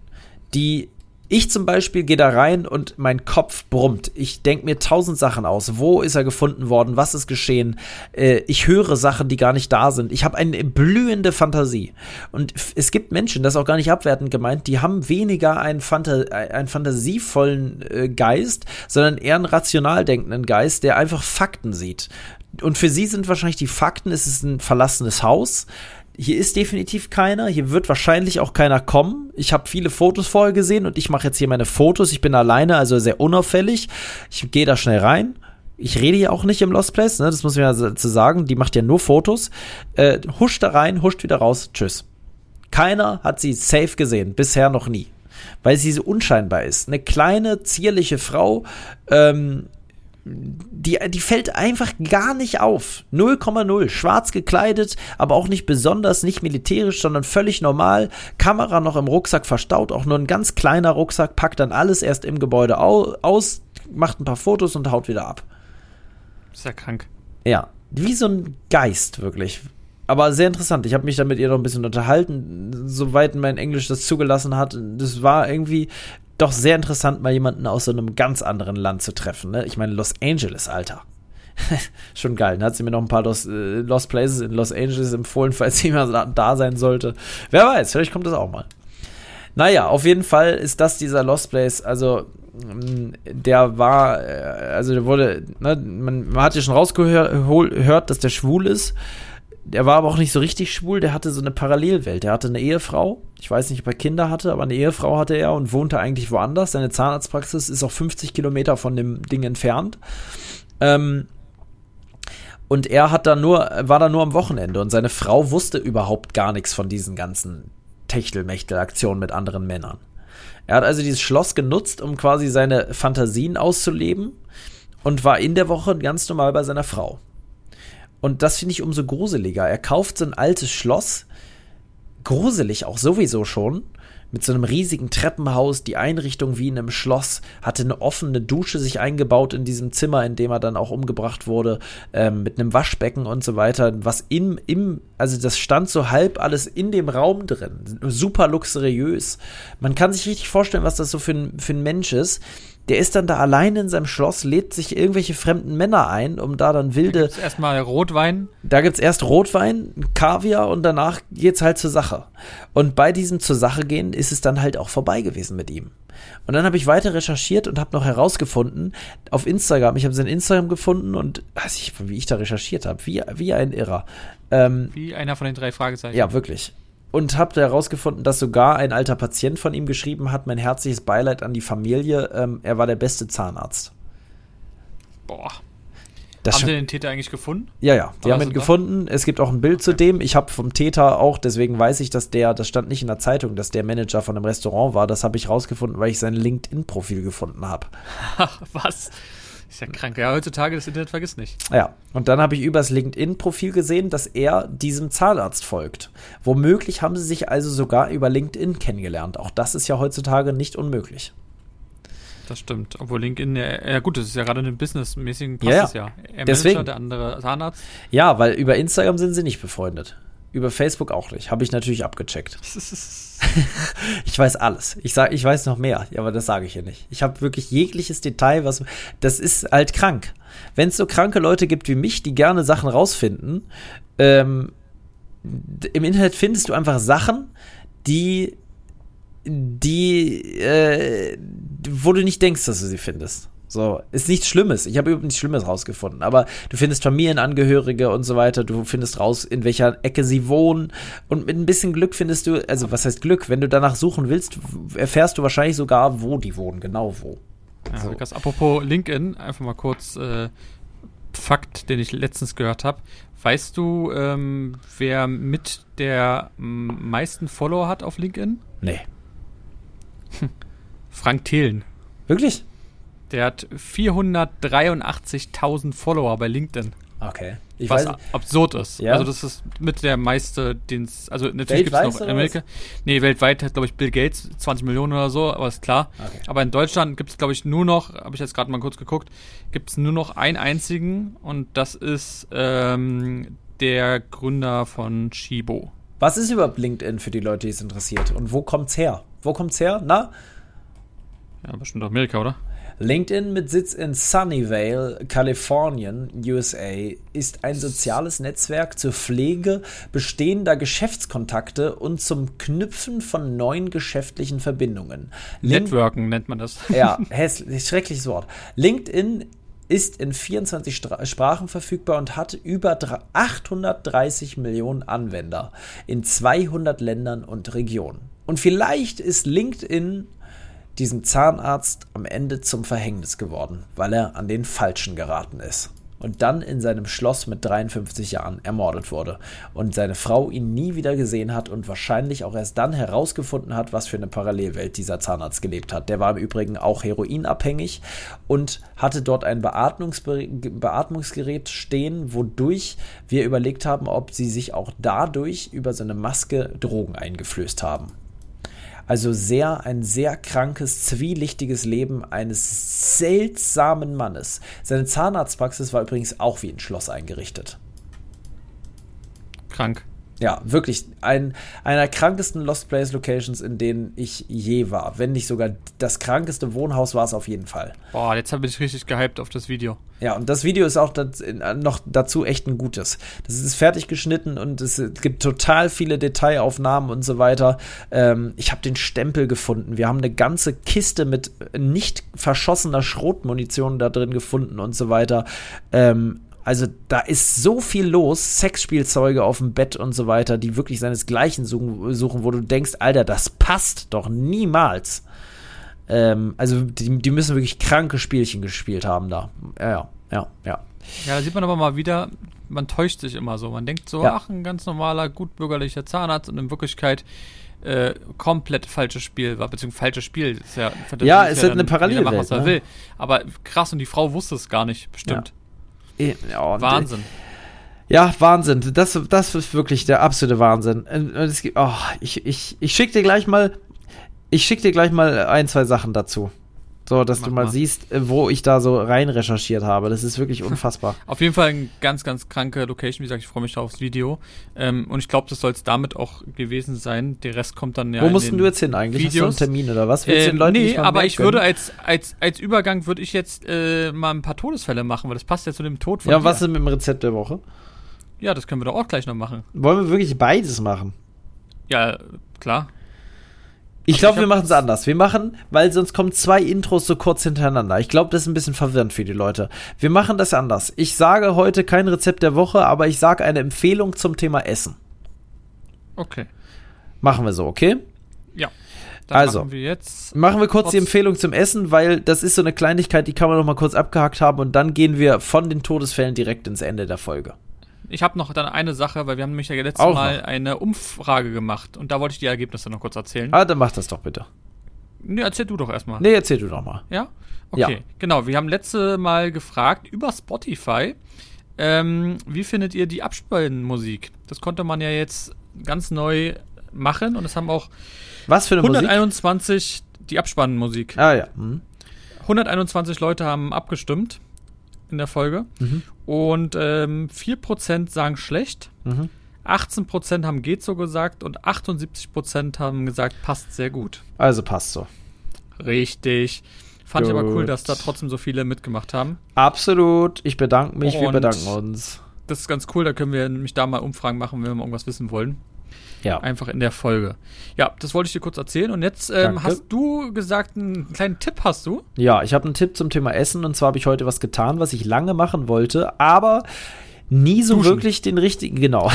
die ich zum Beispiel gehe da rein und mein Kopf brummt. Ich denke mir tausend Sachen aus. Wo ist er gefunden worden? Was ist geschehen? Äh, ich höre Sachen, die gar nicht da sind. Ich habe eine blühende Fantasie. Und es gibt Menschen, das ist auch gar nicht abwertend gemeint, die haben weniger einen, Phanta einen fantasievollen äh, Geist, sondern eher einen rational denkenden Geist, der einfach Fakten sieht. Und für sie sind wahrscheinlich die Fakten, es ist ein verlassenes Haus hier ist definitiv keiner. Hier wird wahrscheinlich auch keiner kommen. Ich habe viele Fotos vorher gesehen und ich mache jetzt hier meine Fotos. Ich bin alleine, also sehr unauffällig. Ich gehe da schnell rein. Ich rede hier auch nicht im Lost Place, ne? das muss man ja dazu sagen. Die macht ja nur Fotos. Äh, huscht da rein, huscht wieder raus. Tschüss. Keiner hat sie safe gesehen, bisher noch nie. Weil sie so unscheinbar ist. Eine kleine, zierliche Frau, ähm, die, die fällt einfach gar nicht auf. 0,0. Schwarz gekleidet, aber auch nicht besonders, nicht militärisch, sondern völlig normal. Kamera noch im Rucksack verstaut, auch nur ein ganz kleiner Rucksack, packt dann alles erst im Gebäude aus, macht ein paar Fotos und haut wieder ab. Ist ja krank. Ja, wie so ein Geist, wirklich. Aber sehr interessant. Ich habe mich da mit ihr noch ein bisschen unterhalten, soweit mein Englisch das zugelassen hat. Das war irgendwie doch sehr interessant, mal jemanden aus so einem ganz anderen Land zu treffen. Ne? Ich meine, Los Angeles, Alter. Schon geil. Dann hat sie mir noch ein paar Lost, äh, Lost Places in Los Angeles empfohlen, falls jemand da sein sollte. Wer weiß, vielleicht kommt das auch mal. Naja, auf jeden Fall ist das dieser Lost Place, also mm, der war, äh, also der wurde, ne, man, man hat ja schon rausgehört, dass der schwul ist. Der war aber auch nicht so richtig schwul, der hatte so eine Parallelwelt. Der hatte eine Ehefrau, ich weiß nicht, ob er Kinder hatte, aber eine Ehefrau hatte er und wohnte eigentlich woanders. Seine Zahnarztpraxis ist auch 50 Kilometer von dem Ding entfernt. Ähm, und er hat da nur, war da nur am Wochenende und seine Frau wusste überhaupt gar nichts von diesen ganzen Techtelmechtel-Aktionen mit anderen Männern. Er hat also dieses Schloss genutzt, um quasi seine Fantasien auszuleben und war in der Woche ganz normal bei seiner Frau. Und das finde ich umso gruseliger. Er kauft so ein altes Schloss, gruselig auch sowieso schon, mit so einem riesigen Treppenhaus, die Einrichtung wie in einem Schloss, hatte eine offene Dusche sich eingebaut in diesem Zimmer, in dem er dann auch umgebracht wurde, ähm, mit einem Waschbecken und so weiter, was im, im, also das stand so halb alles in dem Raum drin, super luxuriös. Man kann sich richtig vorstellen, was das so für ein, für ein Mensch ist, der ist dann da allein in seinem Schloss, lädt sich irgendwelche fremden Männer ein, um da dann wilde. Da gibt's erstmal Rotwein. Da gibt's erst Rotwein, Kaviar und danach geht's halt zur Sache. Und bei diesem zur Sache gehen ist es dann halt auch vorbei gewesen mit ihm. Und dann habe ich weiter recherchiert und habe noch herausgefunden auf Instagram, ich habe sein Instagram gefunden und weiß ich, wie ich da recherchiert habe, wie, wie ein Irrer. Ähm, wie einer von den drei Fragezeichen. Ja, wirklich und habe herausgefunden, dass sogar ein alter Patient von ihm geschrieben hat, mein herzliches Beileid an die Familie, ähm, er war der beste Zahnarzt. Boah. Das haben Sie den Täter eigentlich gefunden? Ja, ja, die haben ihn gefunden. Es gibt auch ein Bild zu dem. Ich habe vom Täter auch, deswegen weiß ich, dass der, das stand nicht in der Zeitung, dass der Manager von einem Restaurant war. Das habe ich rausgefunden, weil ich sein LinkedIn-Profil gefunden habe. Was? Ist ja krank. Ja, heutzutage das Internet vergisst nicht. Ja, und dann habe ich übers LinkedIn-Profil gesehen, dass er diesem Zahnarzt folgt. Womöglich haben sie sich also sogar über LinkedIn kennengelernt. Auch das ist ja heutzutage nicht unmöglich. Das stimmt. Obwohl LinkedIn, ja, ja gut, das ist ja gerade in einem businessmäßigen passt ja, es ja. Er Deswegen. Manager, der andere Zahnarzt. Ja, weil über Instagram sind sie nicht befreundet. Über Facebook auch nicht. Habe ich natürlich abgecheckt. ich weiß alles. Ich sag, ich weiß noch mehr, aber das sage ich hier nicht. Ich habe wirklich jegliches Detail, was. Das ist halt krank. Wenn es so kranke Leute gibt wie mich, die gerne Sachen rausfinden, ähm, im Internet findest du einfach Sachen, die, die, äh, wo du nicht denkst, dass du sie findest. So, ist nichts Schlimmes. Ich habe überhaupt nichts Schlimmes rausgefunden. Aber du findest Familienangehörige und so weiter. Du findest raus, in welcher Ecke sie wohnen. Und mit ein bisschen Glück findest du, also was heißt Glück? Wenn du danach suchen willst, erfährst du wahrscheinlich sogar, wo die wohnen, genau wo. Ja, so. Lukas, apropos LinkedIn, einfach mal kurz äh, Fakt, den ich letztens gehört habe. Weißt du, ähm, wer mit der meisten Follower hat auf LinkedIn? Nee. Frank Thelen. Wirklich? Der hat 483.000 Follower bei LinkedIn. Okay. Ich was weiß, absurd ist. Ja. Also das ist mit der meiste, den es, also natürlich gibt es noch in Amerika. Nee, weltweit hat, glaube ich, Bill Gates 20 Millionen oder so, aber ist klar. Okay. Aber in Deutschland gibt es, glaube ich, nur noch, habe ich jetzt gerade mal kurz geguckt, gibt es nur noch einen einzigen und das ist ähm, der Gründer von Shibo. Was ist überhaupt LinkedIn für die Leute, die es interessiert? Und wo kommt's her? Wo kommt's her? Na? Ja, bestimmt Amerika, oder? LinkedIn mit Sitz in Sunnyvale, Kalifornien, USA, ist ein soziales Netzwerk zur Pflege bestehender Geschäftskontakte und zum Knüpfen von neuen geschäftlichen Verbindungen. Link Networken nennt man das. Ja, hässlich, schreckliches Wort. LinkedIn ist in 24 Stra Sprachen verfügbar und hat über 830 Millionen Anwender in 200 Ländern und Regionen. Und vielleicht ist LinkedIn diesem Zahnarzt am Ende zum Verhängnis geworden, weil er an den Falschen geraten ist und dann in seinem Schloss mit 53 Jahren ermordet wurde und seine Frau ihn nie wieder gesehen hat und wahrscheinlich auch erst dann herausgefunden hat, was für eine Parallelwelt dieser Zahnarzt gelebt hat. Der war im Übrigen auch heroinabhängig und hatte dort ein Beatmungsgerät stehen, wodurch wir überlegt haben, ob sie sich auch dadurch über seine Maske Drogen eingeflößt haben. Also sehr, ein sehr krankes, zwielichtiges Leben eines seltsamen Mannes. Seine Zahnarztpraxis war übrigens auch wie ein Schloss eingerichtet. Krank. Ja, wirklich ein, einer krankesten Lost Place Locations, in denen ich je war. Wenn nicht sogar das krankeste Wohnhaus war es auf jeden Fall. Boah, jetzt habe ich richtig gehypt auf das Video. Ja, und das Video ist auch das, noch dazu echt ein gutes. Das ist fertig geschnitten und es gibt total viele Detailaufnahmen und so weiter. Ähm, ich habe den Stempel gefunden. Wir haben eine ganze Kiste mit nicht verschossener Schrotmunition da drin gefunden und so weiter. Ähm, also da ist so viel los, Sexspielzeuge auf dem Bett und so weiter, die wirklich seinesgleichen suchen, suchen wo du denkst, Alter, das passt doch niemals. Ähm, also die, die, müssen wirklich kranke Spielchen gespielt haben da. Ja, ja, ja. Ja, da sieht man aber mal wieder, man täuscht sich immer so. Man denkt so, ja. ach, ein ganz normaler, gutbürgerlicher Zahnarzt und in Wirklichkeit äh, komplett falsches Spiel war, beziehungsweise falsches Spiel. Ist ja, ja ist ja eine Parallelwelt. Macht, was er ne? will. Aber krass, und die Frau wusste es gar nicht, bestimmt. Ja. Ja, Wahnsinn. Ja, Wahnsinn. Das, das ist wirklich der absolute Wahnsinn. Oh, ich ich, ich schicke dir gleich mal, ich schick dir gleich mal ein, zwei Sachen dazu. So, dass Mach du mal, mal, siehst, äh, wo ich da so rein recherchiert habe. Das ist wirklich unfassbar. Auf jeden Fall eine ganz, ganz kranke Location. Wie gesagt, ich freue mich aufs Video. Ähm, und ich glaube, das soll es damit auch gewesen sein. Der Rest kommt dann ja. Wo mussten du jetzt hin eigentlich? Videos. Hast du einen Termin oder was? Willst äh, den Leuten nee, aber ich würde als, als, als Übergang würde ich jetzt äh, mal ein paar Todesfälle machen, weil das passt ja zu dem Tod von Ja, dir. was ist mit dem Rezept der Woche? Ja, das können wir doch auch gleich noch machen. Wollen wir wirklich beides machen? Ja, klar. Ich glaube, wir machen es anders. Wir machen, weil sonst kommen zwei Intros so kurz hintereinander. Ich glaube, das ist ein bisschen verwirrend für die Leute. Wir machen das anders. Ich sage heute kein Rezept der Woche, aber ich sage eine Empfehlung zum Thema Essen. Okay. Machen wir so, okay? Ja. also, machen wir, jetzt machen wir kurz, kurz die Empfehlung zum Essen, weil das ist so eine Kleinigkeit, die kann man noch mal kurz abgehakt haben und dann gehen wir von den Todesfällen direkt ins Ende der Folge. Ich habe noch dann eine Sache, weil wir haben nämlich ja letztes Auch Mal noch. eine Umfrage gemacht und da wollte ich die Ergebnisse noch kurz erzählen. Ah, dann mach das doch bitte. Nee, erzähl du doch erstmal. Nee, erzähl du doch mal. Ja? Okay, ja. genau. Wir haben letzte Mal gefragt über Spotify, ähm, wie findet ihr die Abspannmusik? Das konnte man ja jetzt ganz neu machen und es haben auch Was für eine 121 Musik? die Abspannmusik. Ah ja. Mhm. 121 Leute haben abgestimmt in der Folge. Mhm. Und ähm, 4% sagen schlecht. Mhm. 18% haben geht so gesagt und 78% haben gesagt, passt sehr gut. Also passt so. Richtig. Fand gut. ich aber cool, dass da trotzdem so viele mitgemacht haben. Absolut. Ich bedanke mich, und wir bedanken uns. Das ist ganz cool, da können wir nämlich da mal Umfragen machen, wenn wir mal irgendwas wissen wollen. Ja. Einfach in der Folge. Ja, das wollte ich dir kurz erzählen. Und jetzt ähm, hast du gesagt, einen kleinen Tipp hast du? Ja, ich habe einen Tipp zum Thema Essen. Und zwar habe ich heute was getan, was ich lange machen wollte, aber nie so Duschen. wirklich den richtigen, genau,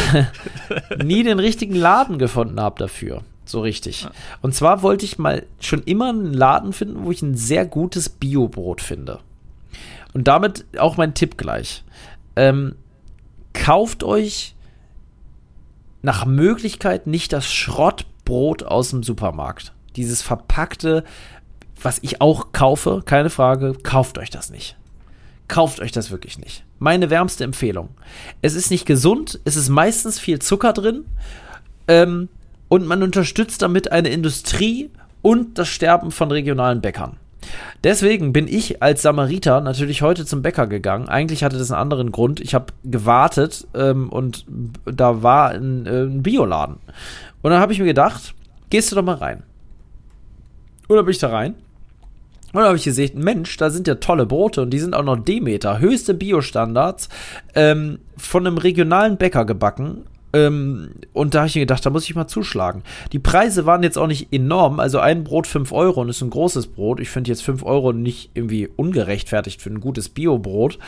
nie den richtigen Laden gefunden habe dafür. So richtig. Und zwar wollte ich mal schon immer einen Laden finden, wo ich ein sehr gutes Biobrot finde. Und damit auch mein Tipp gleich. Ähm, kauft euch nach Möglichkeit nicht das Schrottbrot aus dem Supermarkt. Dieses verpackte, was ich auch kaufe, keine Frage, kauft euch das nicht. Kauft euch das wirklich nicht. Meine wärmste Empfehlung. Es ist nicht gesund, es ist meistens viel Zucker drin ähm, und man unterstützt damit eine Industrie und das Sterben von regionalen Bäckern. Deswegen bin ich als Samariter natürlich heute zum Bäcker gegangen. Eigentlich hatte das einen anderen Grund. Ich habe gewartet ähm, und da war ein, äh, ein Bioladen. Und dann habe ich mir gedacht, gehst du doch mal rein. Und dann bin ich da rein. Und dann habe ich gesehen, Mensch, da sind ja tolle Brote und die sind auch noch Demeter, höchste Biostandards, ähm, von einem regionalen Bäcker gebacken ähm, und da habe ich mir gedacht, da muss ich mal zuschlagen. Die Preise waren jetzt auch nicht enorm. Also ein Brot 5 Euro und ist ein großes Brot. Ich finde jetzt 5 Euro nicht irgendwie ungerechtfertigt für ein gutes Biobrot.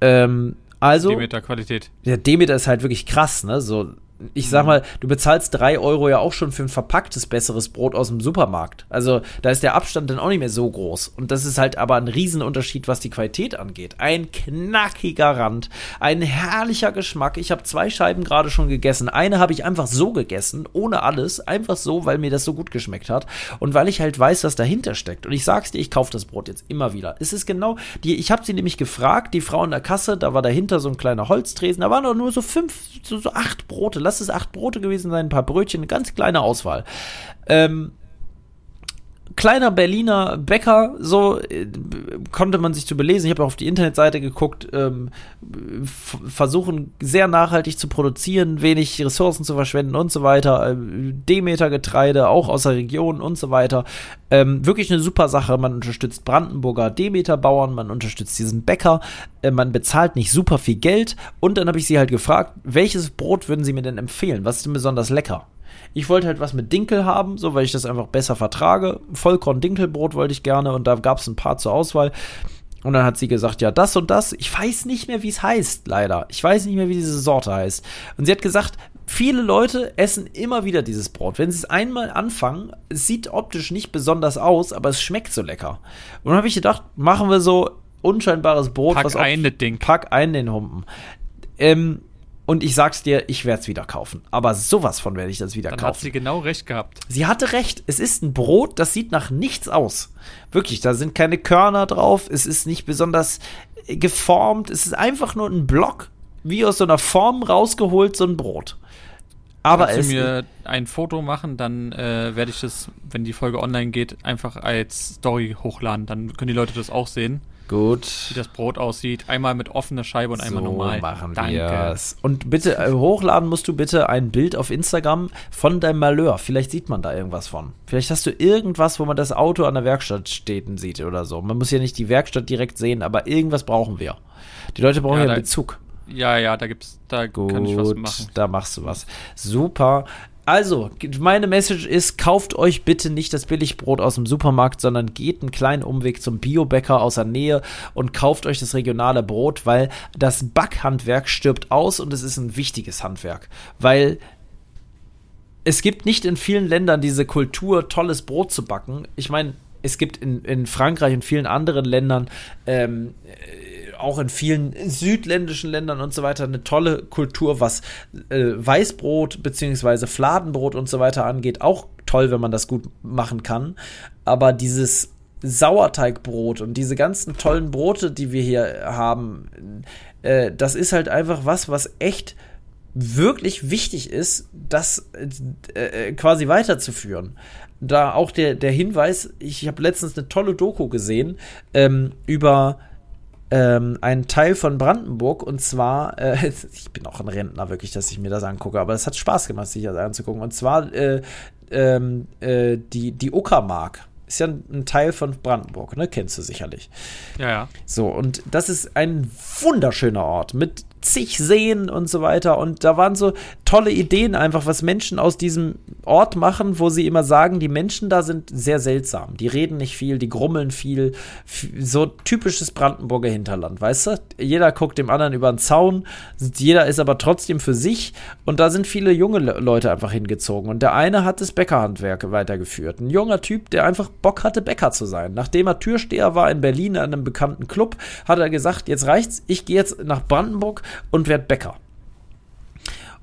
Ähm, also. Demeter Qualität. Der Demeter ist halt wirklich krass, ne? So ich sag mal, du bezahlst drei Euro ja auch schon für ein verpacktes besseres Brot aus dem Supermarkt. Also da ist der Abstand dann auch nicht mehr so groß. Und das ist halt aber ein Riesenunterschied, was die Qualität angeht. Ein knackiger Rand, ein herrlicher Geschmack. Ich habe zwei Scheiben gerade schon gegessen. Eine habe ich einfach so gegessen, ohne alles, einfach so, weil mir das so gut geschmeckt hat und weil ich halt weiß, was dahinter steckt. Und ich sag's dir, ich kaufe das Brot jetzt immer wieder. Es ist genau die. Ich habe sie nämlich gefragt, die Frau in der Kasse, da war dahinter so ein kleiner Holztresen, da waren doch nur so fünf, so, so acht Brote lass es acht Brote gewesen sein, ein paar Brötchen, eine ganz kleine Auswahl. Ähm, kleiner Berliner Bäcker, so äh, konnte man sich zu belesen. Ich habe auf die Internetseite geguckt, ähm, versuchen sehr nachhaltig zu produzieren, wenig Ressourcen zu verschwenden und so weiter. Ähm, Demeter-Getreide, auch aus der Region und so weiter. Ähm, wirklich eine super Sache. Man unterstützt Brandenburger Demeter-Bauern, man unterstützt diesen Bäcker, äh, man bezahlt nicht super viel Geld. Und dann habe ich sie halt gefragt, welches Brot würden sie mir denn empfehlen? Was ist denn besonders lecker? Ich wollte halt was mit Dinkel haben, so weil ich das einfach besser vertrage. Vollkorn-Dinkelbrot wollte ich gerne und da gab es ein paar zur Auswahl. Und dann hat sie gesagt, ja, das und das. Ich weiß nicht mehr, wie es heißt, leider. Ich weiß nicht mehr, wie diese Sorte heißt. Und sie hat gesagt, viele Leute essen immer wieder dieses Brot. Wenn sie es einmal anfangen, es sieht optisch nicht besonders aus, aber es schmeckt so lecker. Und dann habe ich gedacht, machen wir so unscheinbares Brot. Pack ein, das Ding. Pack ein den Humpen. Ähm, und ich sag's dir, ich werde es wieder kaufen. Aber sowas von werde ich das wieder Dann kaufen. Hat sie genau recht gehabt. Sie hatte recht. Es ist ein Brot, das sieht nach nichts aus. Wirklich, da sind keine Körner drauf. Es ist nicht besonders äh, geformt. Es ist einfach nur ein Block, wie aus so einer Form rausgeholt, so ein Brot. Aber Kannst du mir ein Foto machen, dann äh, werde ich das, wenn die Folge online geht, einfach als Story hochladen. Dann können die Leute das auch sehen. Gut. Wie das Brot aussieht. Einmal mit offener Scheibe und einmal so normal. machen wir es. Und bitte, äh, hochladen musst du bitte ein Bild auf Instagram von deinem Malheur. Vielleicht sieht man da irgendwas von. Vielleicht hast du irgendwas, wo man das Auto an der Werkstatt stehen sieht oder so. Man muss ja nicht die Werkstatt direkt sehen, aber irgendwas brauchen wir. Die Leute brauchen ja, ja einen Bezug. Ja, ja, da gibt's, da Gut, kann ich was machen. Da machst du was. Super. Also, meine Message ist, kauft euch bitte nicht das Billigbrot aus dem Supermarkt, sondern geht einen kleinen Umweg zum Biobäcker aus der Nähe und kauft euch das regionale Brot, weil das Backhandwerk stirbt aus und es ist ein wichtiges Handwerk, weil es gibt nicht in vielen Ländern diese Kultur, tolles Brot zu backen. Ich meine, es gibt in, in Frankreich und vielen anderen Ländern ähm, auch in vielen südländischen Ländern und so weiter eine tolle Kultur, was äh, Weißbrot bzw. Fladenbrot und so weiter angeht. Auch toll, wenn man das gut machen kann. Aber dieses Sauerteigbrot und diese ganzen tollen Brote, die wir hier haben, äh, das ist halt einfach was, was echt wirklich wichtig ist, das äh, äh quasi weiterzuführen. Da auch der, der Hinweis, ich habe letztens eine tolle Doku gesehen ähm, über ähm, ein Teil von Brandenburg und zwar, äh, ich bin auch ein Rentner wirklich, dass ich mir das angucke, aber es hat Spaß gemacht, sich das anzugucken. Und zwar äh, ähm, äh, die, die Uckermark. Ist ja ein, ein, Teil von Brandenburg, ne? Kennst du sicherlich. Ja, ja. So, und das ist ein wunderschöner Ort mit zig Seen und so weiter. Und da waren so tolle Ideen einfach, was Menschen aus diesem Ort machen, wo sie immer sagen, die Menschen da sind sehr seltsam. Die reden nicht viel, die grummeln viel. So typisches Brandenburger Hinterland, weißt du? Jeder guckt dem anderen über den Zaun, jeder ist aber trotzdem für sich. Und da sind viele junge Leute einfach hingezogen. Und der eine hat das Bäckerhandwerk weitergeführt. Ein junger Typ, der einfach Bock hatte, Bäcker zu sein. Nachdem er Türsteher war in Berlin an einem bekannten Club, hat er gesagt, jetzt reicht's, ich gehe jetzt nach Brandenburg und werd Bäcker.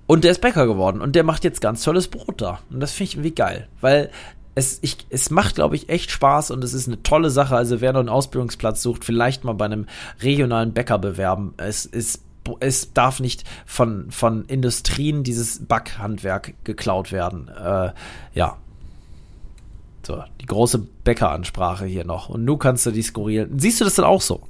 Und der ist Bäcker geworden und der macht jetzt ganz tolles Brot da. Und das finde ich irgendwie geil, weil es, ich, es macht, glaube ich, echt Spaß und es ist eine tolle Sache. Also wer noch einen Ausbildungsplatz sucht, vielleicht mal bei einem regionalen Bäcker bewerben. Es ist es darf nicht von, von Industrien dieses Backhandwerk geklaut werden. Äh, ja. So, die große Bäckeransprache hier noch. Und nun kannst du die skurrilen. Siehst du das dann auch so?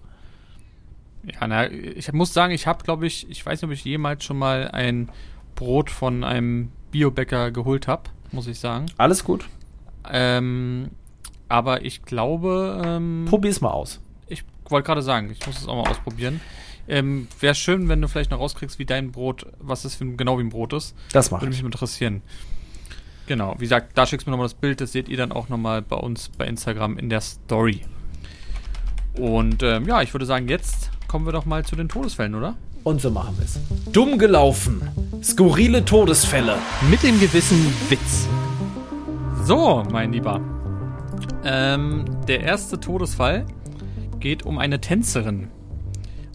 Ja, na, ich muss sagen, ich habe, glaube ich, ich weiß nicht, ob ich jemals schon mal ein Brot von einem Biobäcker geholt habe, muss ich sagen. Alles gut. Ähm, aber ich glaube. Ähm, Probier's mal aus. Ich wollte gerade sagen, ich muss es auch mal ausprobieren. Ähm, Wäre schön, wenn du vielleicht noch rauskriegst, wie dein Brot, was es für, genau wie ein Brot ist. Das macht. Würde mich interessieren. Genau, wie gesagt, da schickst du mir nochmal das Bild, das seht ihr dann auch nochmal bei uns bei Instagram in der Story. Und ähm, ja, ich würde sagen, jetzt kommen wir doch mal zu den Todesfällen, oder? Und so machen wir es. Dumm gelaufen. Skurrile Todesfälle. Mit dem gewissen Witz. So, mein Lieber. Ähm, der erste Todesfall geht um eine Tänzerin.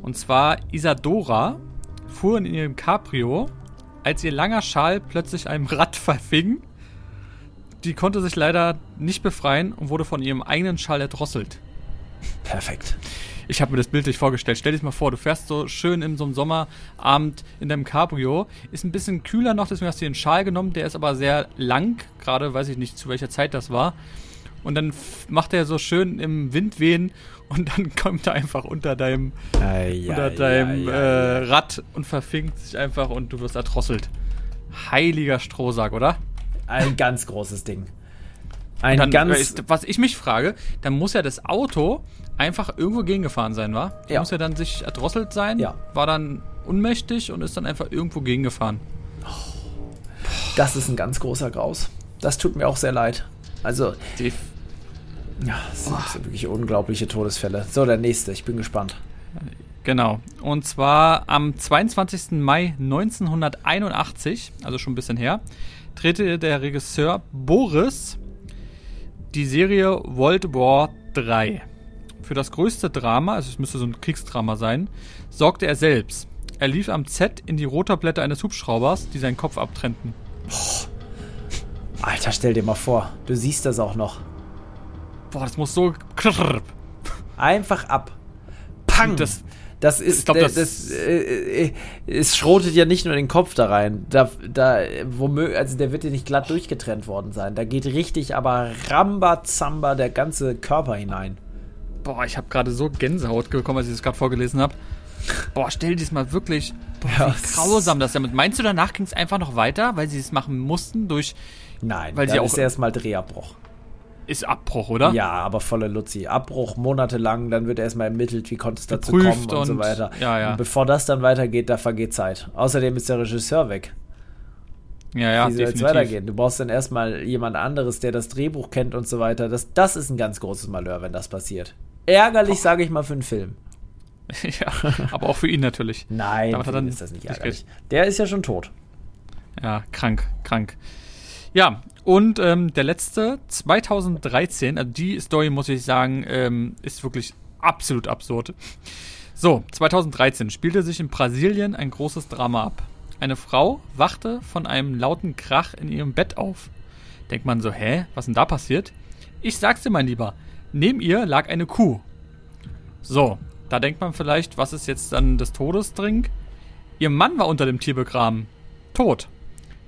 Und zwar Isadora fuhr in ihrem Cabrio, als ihr langer Schal plötzlich einem Rad verfing. Die konnte sich leider nicht befreien und wurde von ihrem eigenen Schal erdrosselt. Perfekt ich habe mir das Bild nicht vorgestellt. Stell dir das mal vor, du fährst so schön in so einem Sommerabend in deinem Cabrio. Ist ein bisschen kühler noch, deswegen hast du dir einen Schal genommen. Der ist aber sehr lang, gerade weiß ich nicht, zu welcher Zeit das war. und dann macht er so schön im Wind wehen und dann kommt er einfach unter deinem, Ei, unter ei, deinem ei, ei, äh, Rad und verfinkt sich einfach und du wirst erdrosselt. Heiliger Strohsack, oder? Ein ganz großes Ding. Ein dann, ganz. äh, ist, was ich mich frage, dann muss ja das Auto einfach irgendwo gegengefahren sein, wa? Ja. Muss ja dann sich erdrosselt sein, Ja. war dann unmächtig und ist dann einfach irgendwo gegengefahren. das ist ein ganz großer Graus. Das tut mir auch sehr leid. Also, Die ja, es sind so wirklich unglaubliche Todesfälle. So, der nächste. Ich bin gespannt. Genau. Und zwar am 22. Mai 1981, also schon ein bisschen her, drehte der Regisseur Boris die Serie World War 3. Für das größte Drama, also es müsste so ein Kriegsdrama sein, sorgte er selbst. Er lief am Set in die Rotorblätter eines Hubschraubers, die seinen Kopf abtrennten. Alter, stell dir mal vor, du siehst das auch noch. Boah, das muss so. Einfach ab. Pang! Das- Das ist, Ich glaub, das- das, äh, es schrotet ja nicht nur den Kopf da rein. Da, da, womöglich, also der wird ja nicht glatt durchgetrennt worden sein. Da geht richtig, aber Rambazamba der ganze Körper hinein. Boah, ich habe gerade so Gänsehaut bekommen, als ich das gerade vorgelesen habe. Boah, stell dir das mal wirklich. Boah, Ja, wie grausam das damit. Meinst du, danach ging es einfach noch weiter, weil sie es machen mussten durch. Nein, Weil sie auch- ist erstmal Drehabbruch. Ist Abbruch, oder? Ja, aber volle Luzi. Abbruch monatelang, dann wird erstmal ermittelt, wie konnte es dazu kommen und, so und- weiter. ja, ja. Und bevor das dann weitergeht, da vergeht Zeit. Außerdem ist der Regisseur weg. ja, ja wie soll definitiv. weitergehen? Du brauchst dann erstmal jemand anderes, der das Drehbuch kennt und so weiter. Das, das ist ein ganz großes Malheur, wenn das passiert. Ärgerlich, sage ich mal, für einen Film. ja, aber auch für ihn natürlich. Nein, Damit dann ist das nicht nicht ärgerlich. Der ist ja schon tot. Ja, krank, krank. Ja, und ähm, der letzte, 2013, also die Story, muss ich sagen, ähm, ist wirklich absolut absurd. So, 2013 spielte sich in Brasilien ein großes Drama ab. Eine Frau wachte von einem lauten Krach in ihrem Bett auf. Denkt man so, hä, was denn da passiert? Ich sag's dir, mein Lieber, neben ihr lag eine Kuh. So, da denkt man vielleicht, was ist jetzt dann des Todes drin? Ihr Mann war unter dem Tier begraben. Tot.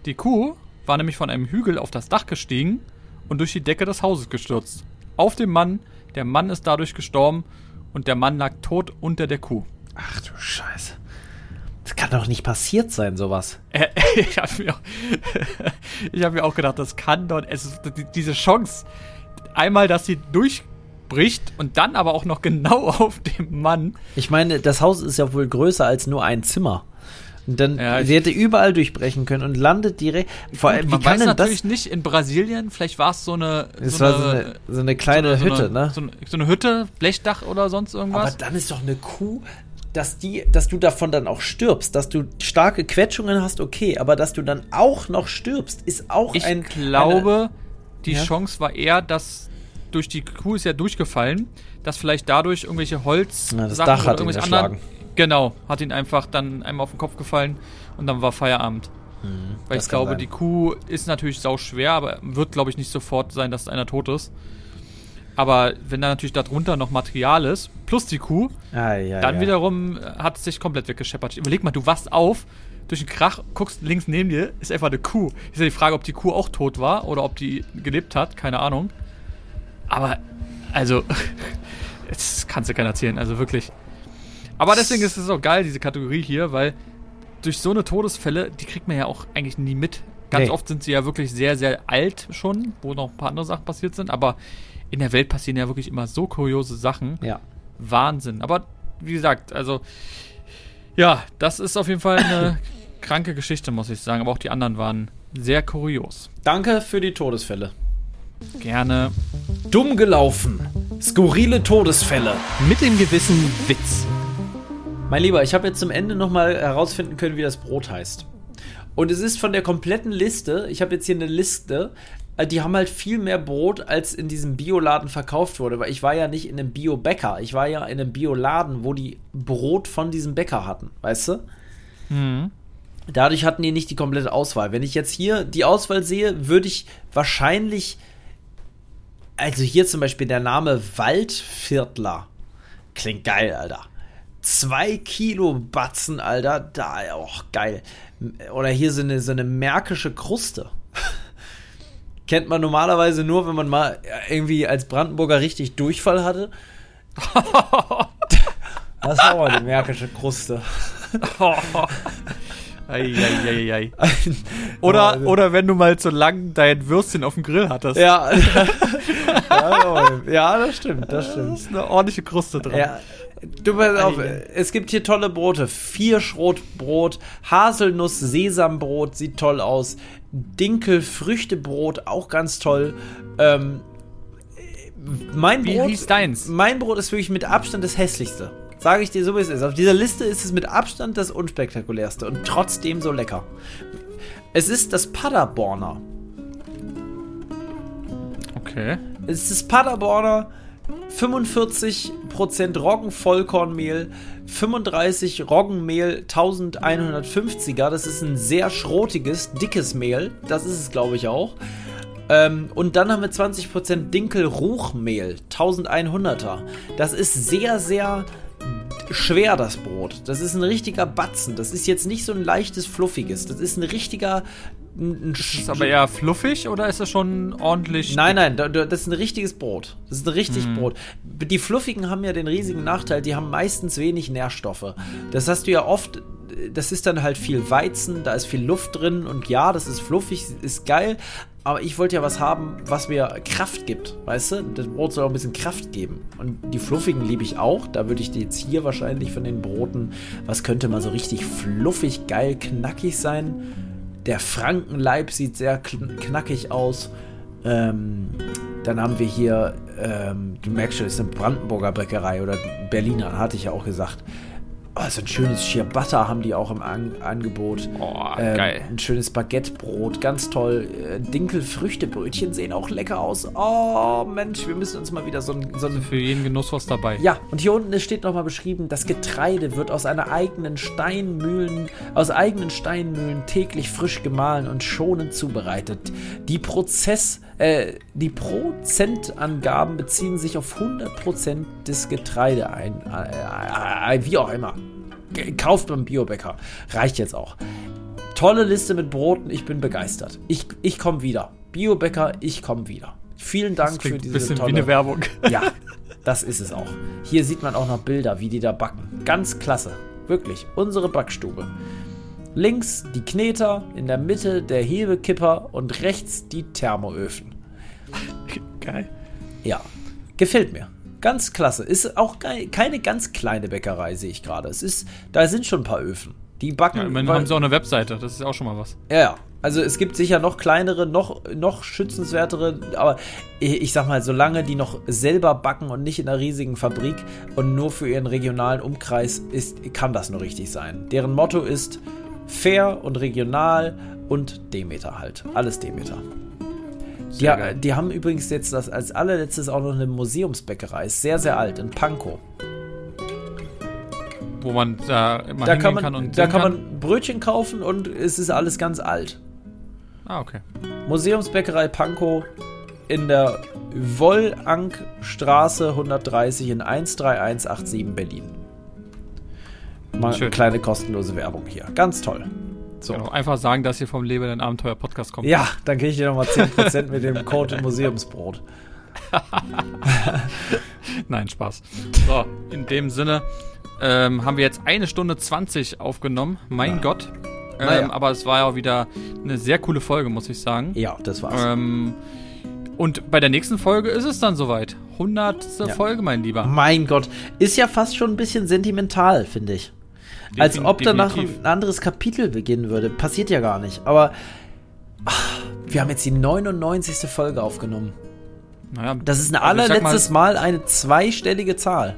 Die Kuh war nämlich von einem Hügel auf das Dach gestiegen und durch die Decke des Hauses gestürzt. Auf den Mann, der Mann ist dadurch gestorben und der Mann lag tot unter der Kuh. Ach du Scheiße. Das kann doch nicht passiert sein, sowas. Äh, ich habe mir, auch- ich hab mir auch gedacht, das kann doch, es ist die- diese Chance, einmal, dass sie durchbricht und dann aber auch noch genau auf dem Mann. Ich meine, das Haus ist ja wohl größer als nur ein Zimmer. Und dann, Ja, ich- sie hätte überall durchbrechen können und landet direkt. Vor allem, wie Man kann weiß denn natürlich das? nicht, in Brasilien, vielleicht war es so eine, Es war so eine, so eine kleine so Hütte, eine, ne? So eine, so eine Hütte, Blechdach oder sonst Aber irgendwas. dann ist doch eine Kuh, dass die, dass du davon dann auch stirbst, dass du starke Quetschungen hast, okay, aber dass du dann auch noch stirbst, ist auch Ich ein. glaube, die Ja? Chance war eher, dass durch die Kuh ist ja durchgefallen, dass vielleicht dadurch irgendwelche Holz Na, das Sachen Dach oder hat ihn erschlagen. Genau, hat ihn einfach dann einmal auf den Kopf gefallen und dann war Feierabend. Weil Hm, das ich glaube, sein. die Kuh ist natürlich sau schwer, aber wird glaube ich nicht sofort sein, dass einer tot ist. Aber wenn da natürlich darunter noch Material ist, plus die Kuh, Ah, ja, dann ja. wiederum äh, hat es sich komplett weggescheppert. Überleg mal, du wachst auf, durch den Krach, guckst links neben dir, ist einfach eine Kuh. Ist ja die Frage, ob die Kuh auch tot war oder ob die gelebt hat, keine Ahnung. Aber, also, das kannst du keiner erzählen, also wirklich. Aber deswegen ist es auch geil, diese Kategorie hier, weil durch so eine Todesfälle, die kriegt man ja auch eigentlich nie mit. Ganz Nee. oft sind sie ja wirklich sehr, sehr alt schon, wo noch ein paar andere Sachen passiert sind, aber in der Welt passieren ja wirklich immer so kuriose Sachen. Ja. Wahnsinn. Aber wie gesagt, also ja, das ist auf jeden Fall eine kranke Geschichte, muss ich sagen. Aber auch die anderen waren sehr kurios. Danke für die Todesfälle. Gerne Dumm gelaufen. Skurrile Todesfälle. mit dem gewissen Witz. Mein Lieber, ich habe jetzt zum Ende nochmal herausfinden können, wie das Brot heißt. Und es ist von der kompletten Liste, ich habe jetzt hier eine Liste, äh, die haben halt viel mehr Brot, als in diesem Bioladen verkauft wurde. Weil ich war ja nicht in einem Bio-Bäcker, ich war ja in einem Bioladen, wo die Brot von diesem Bäcker hatten, weißt du? Mhm. Dadurch hatten die nicht die komplette Auswahl. Wenn ich jetzt hier die Auswahl sehe, würde ich wahrscheinlich. Also hier zum Beispiel der Name Waldviertler. Klingt geil, Alter. Zwei Kilo Batzen, Alter. Da, auch geil. Oder hier so eine, so eine märkische Kruste. kennt man normalerweise nur, wenn man mal irgendwie als Brandenburger richtig Durchfall hatte. das war aber die märkische Kruste. Eieieiei. Oder, Oh, oder wenn du mal zu lang dein Würstchen auf dem Grill hattest. Ja. ja, ja, das stimmt, das Da stimmt. ist eine ordentliche Kruste dran. Ja. Du auf, Ei. es gibt hier tolle Brote. Vierschrotbrot, Haselnuss-Sesambrot, sieht toll aus. Dinkel-Früchtebrot, auch ganz toll. Ähm, mein Wie Brot, hieß deins? mein Brot ist wirklich mit Abstand das hässlichste. Sage ich dir so, wie es ist. Auf dieser Liste ist es mit Abstand das unspektakulärste und trotzdem so lecker. Es ist das Paderborner. Okay. Es ist Paderborner, 45% Roggenvollkornmehl, 35 Roggenmehl 1150er. Das ist ein sehr schrotiges, dickes Mehl. Das ist es, glaube ich, auch. Ähm, und dann haben wir 20% Dinkel-Ruchmehl, 1100er. Das ist sehr, sehr schwer, das Brot. Das ist ein richtiger Batzen. Das ist jetzt nicht so ein leichtes, fluffiges. Das ist ein richtiger. Ein, ein Ist aber eher fluffig oder ist es schon ordentlich? Nein, nein, da- da- das ist ein richtiges Brot. Das ist ein richtig Brot. Die Fluffigen haben ja den riesigen Nachteil, die haben meistens wenig Nährstoffe. Das hast du ja oft, das ist dann halt viel Weizen, da ist viel Luft drin und ja, das ist fluffig, ist geil. Aber ich wollte ja was haben, was mir Kraft gibt, weißt du? Das Brot soll auch ein bisschen Kraft geben. Und die Fluffigen liebe ich auch. Da würde ich dir jetzt hier wahrscheinlich von den Broten, was könnte mal so richtig fluffig, geil, knackig sein? Der Frankenleib sieht sehr kn knackig aus. Ähm, dann haben wir hier, ähm, du merkst schon, ist eine Brandenburger Bäckerei oder Berliner, hatte ich ja auch gesagt. Oh, so ein schönes Ciabatta haben die auch im An Angebot. Oh, Ähm, geil. Ein schönes Baguettebrot, ganz toll. Äh, Dinkelfrüchtebrötchen sehen auch lecker aus. Oh, Mensch, wir müssen uns mal wieder so ein, so ein Für jeden Genuss was dabei. ja, und hier unten steht nochmal beschrieben, das Getreide wird aus einer eigenen Steinmühlen, aus eigenen Steinmühlen täglich frisch gemahlen und schonend zubereitet. Die Prozess, äh, die Prozentangaben beziehen sich auf 100% des Getreide ein, äh, äh, wie auch immer. Kauft beim Biobäcker. Reicht jetzt auch. Tolle Liste mit Broten, ich bin begeistert. Ich, ich komme wieder. Biobäcker, ich komme wieder. Vielen Dank für diese bisschen tolle wie eine Werbung. ja, das ist es auch. Hier sieht man auch noch Bilder, wie die da backen. Ganz klasse. Wirklich. Unsere Backstube. Links die Kneter, in der Mitte der Hebekipper und rechts die Thermoöfen. Geil. Ja, gefällt mir. Ganz klasse. Ist auch keine ganz kleine Bäckerei, sehe ich gerade. Es ist, da sind schon ein paar Öfen. Die backen. Ja, immerhin haben sie auch eine Webseite, das ist auch schon mal was. ja, ja. Also es gibt sicher noch kleinere, noch, noch schützenswertere, aber ich ich sag mal, solange die noch selber backen und nicht in einer riesigen Fabrik und nur für ihren regionalen Umkreis ist, kann das nur richtig sein. Deren Motto ist fair und regional und Demeter halt. Alles Demeter. Die, Sehr geil. die haben übrigens jetzt das als allerletztes auch noch eine Museumsbäckerei. Ist sehr, sehr alt, in Pankow. Wo man da immer Da kann man, kann und da kann man Brötchen kaufen und es ist alles ganz alt. Ah, okay. Museumsbäckerei Pankow in der Wollankstraße 130 in 13187 Berlin. Mal eine Schön. kleine kostenlose Werbung hier. Ganz toll. So. Genau. Einfach sagen, dass ihr vom Leben ein Abenteuer Podcast kommt. Ja, dann kriege ich dir nochmal 10% mit dem Code Museumsbrot. Nein, Spaß. So, in dem Sinne ähm, haben wir jetzt eine Stunde 20 aufgenommen. Mein Ja. Gott. Ähm, Naja. Aber es war ja auch wieder eine sehr coole Folge, muss ich sagen. Ja, das war's. Ähm, und bei der nächsten Folge ist es dann soweit. 100. Ja. Folge, mein Lieber. Mein Gott, ist ja fast schon ein bisschen sentimental, finde ich. Als ob danach definitiv. ein anderes Kapitel beginnen würde. Passiert ja gar nicht. Aber ach, wir haben jetzt die 99. Folge aufgenommen. Naja, Das ist ein also allerletztes Mal, eine zweistellige Zahl.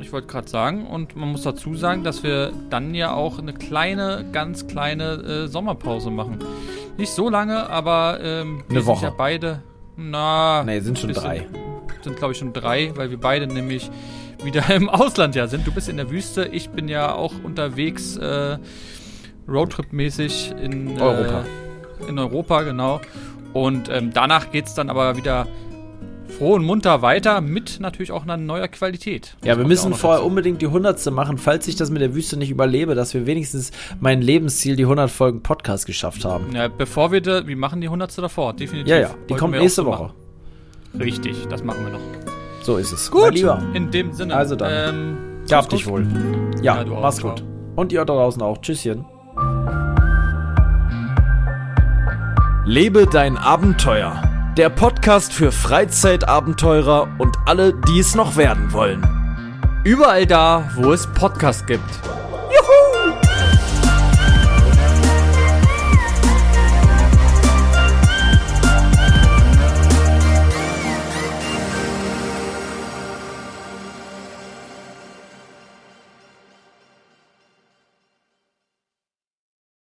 Ich wollte gerade sagen, und man muss dazu sagen, dass wir dann ja auch eine kleine, ganz kleine äh, Sommerpause machen. Nicht so lange, aber ähm, wir Eine Woche. sind ja beide. Na, Nee, sind schon drei. Sind, glaube ich, schon drei, weil wir beide nämlich wieder im Ausland ja sind. Du bist in der Wüste, ich bin ja auch unterwegs, äh, Roadtrip-mäßig in Europa. Äh, in Europa, genau. Und ähm, danach geht es dann aber wieder froh und munter weiter mit natürlich auch einer neuer Qualität. Ja, Das wir kommt müssen vorher dazu. unbedingt die hundertste machen, falls ich das mit der Wüste nicht überlebe, dass wir wenigstens mein Lebensziel, die 100 Folgen Podcast geschafft haben. Ja, bevor wir, da, wir machen die hundertste davor, definitiv. Ja, ja, die kommt wir nächste Woche. machen. Richtig, das machen wir noch. So ist es. Gut, Mein Lieber, in dem Sinne. Also dann. Ähm, gab mach's dich wohl. Ja, Ja, du auch. mach's Ciao. gut. Und ihr da draußen auch. Tschüsschen. Lebe dein Abenteuer. Der Podcast für Freizeitabenteurer und alle, die es noch werden wollen. Überall da, wo es Podcasts gibt.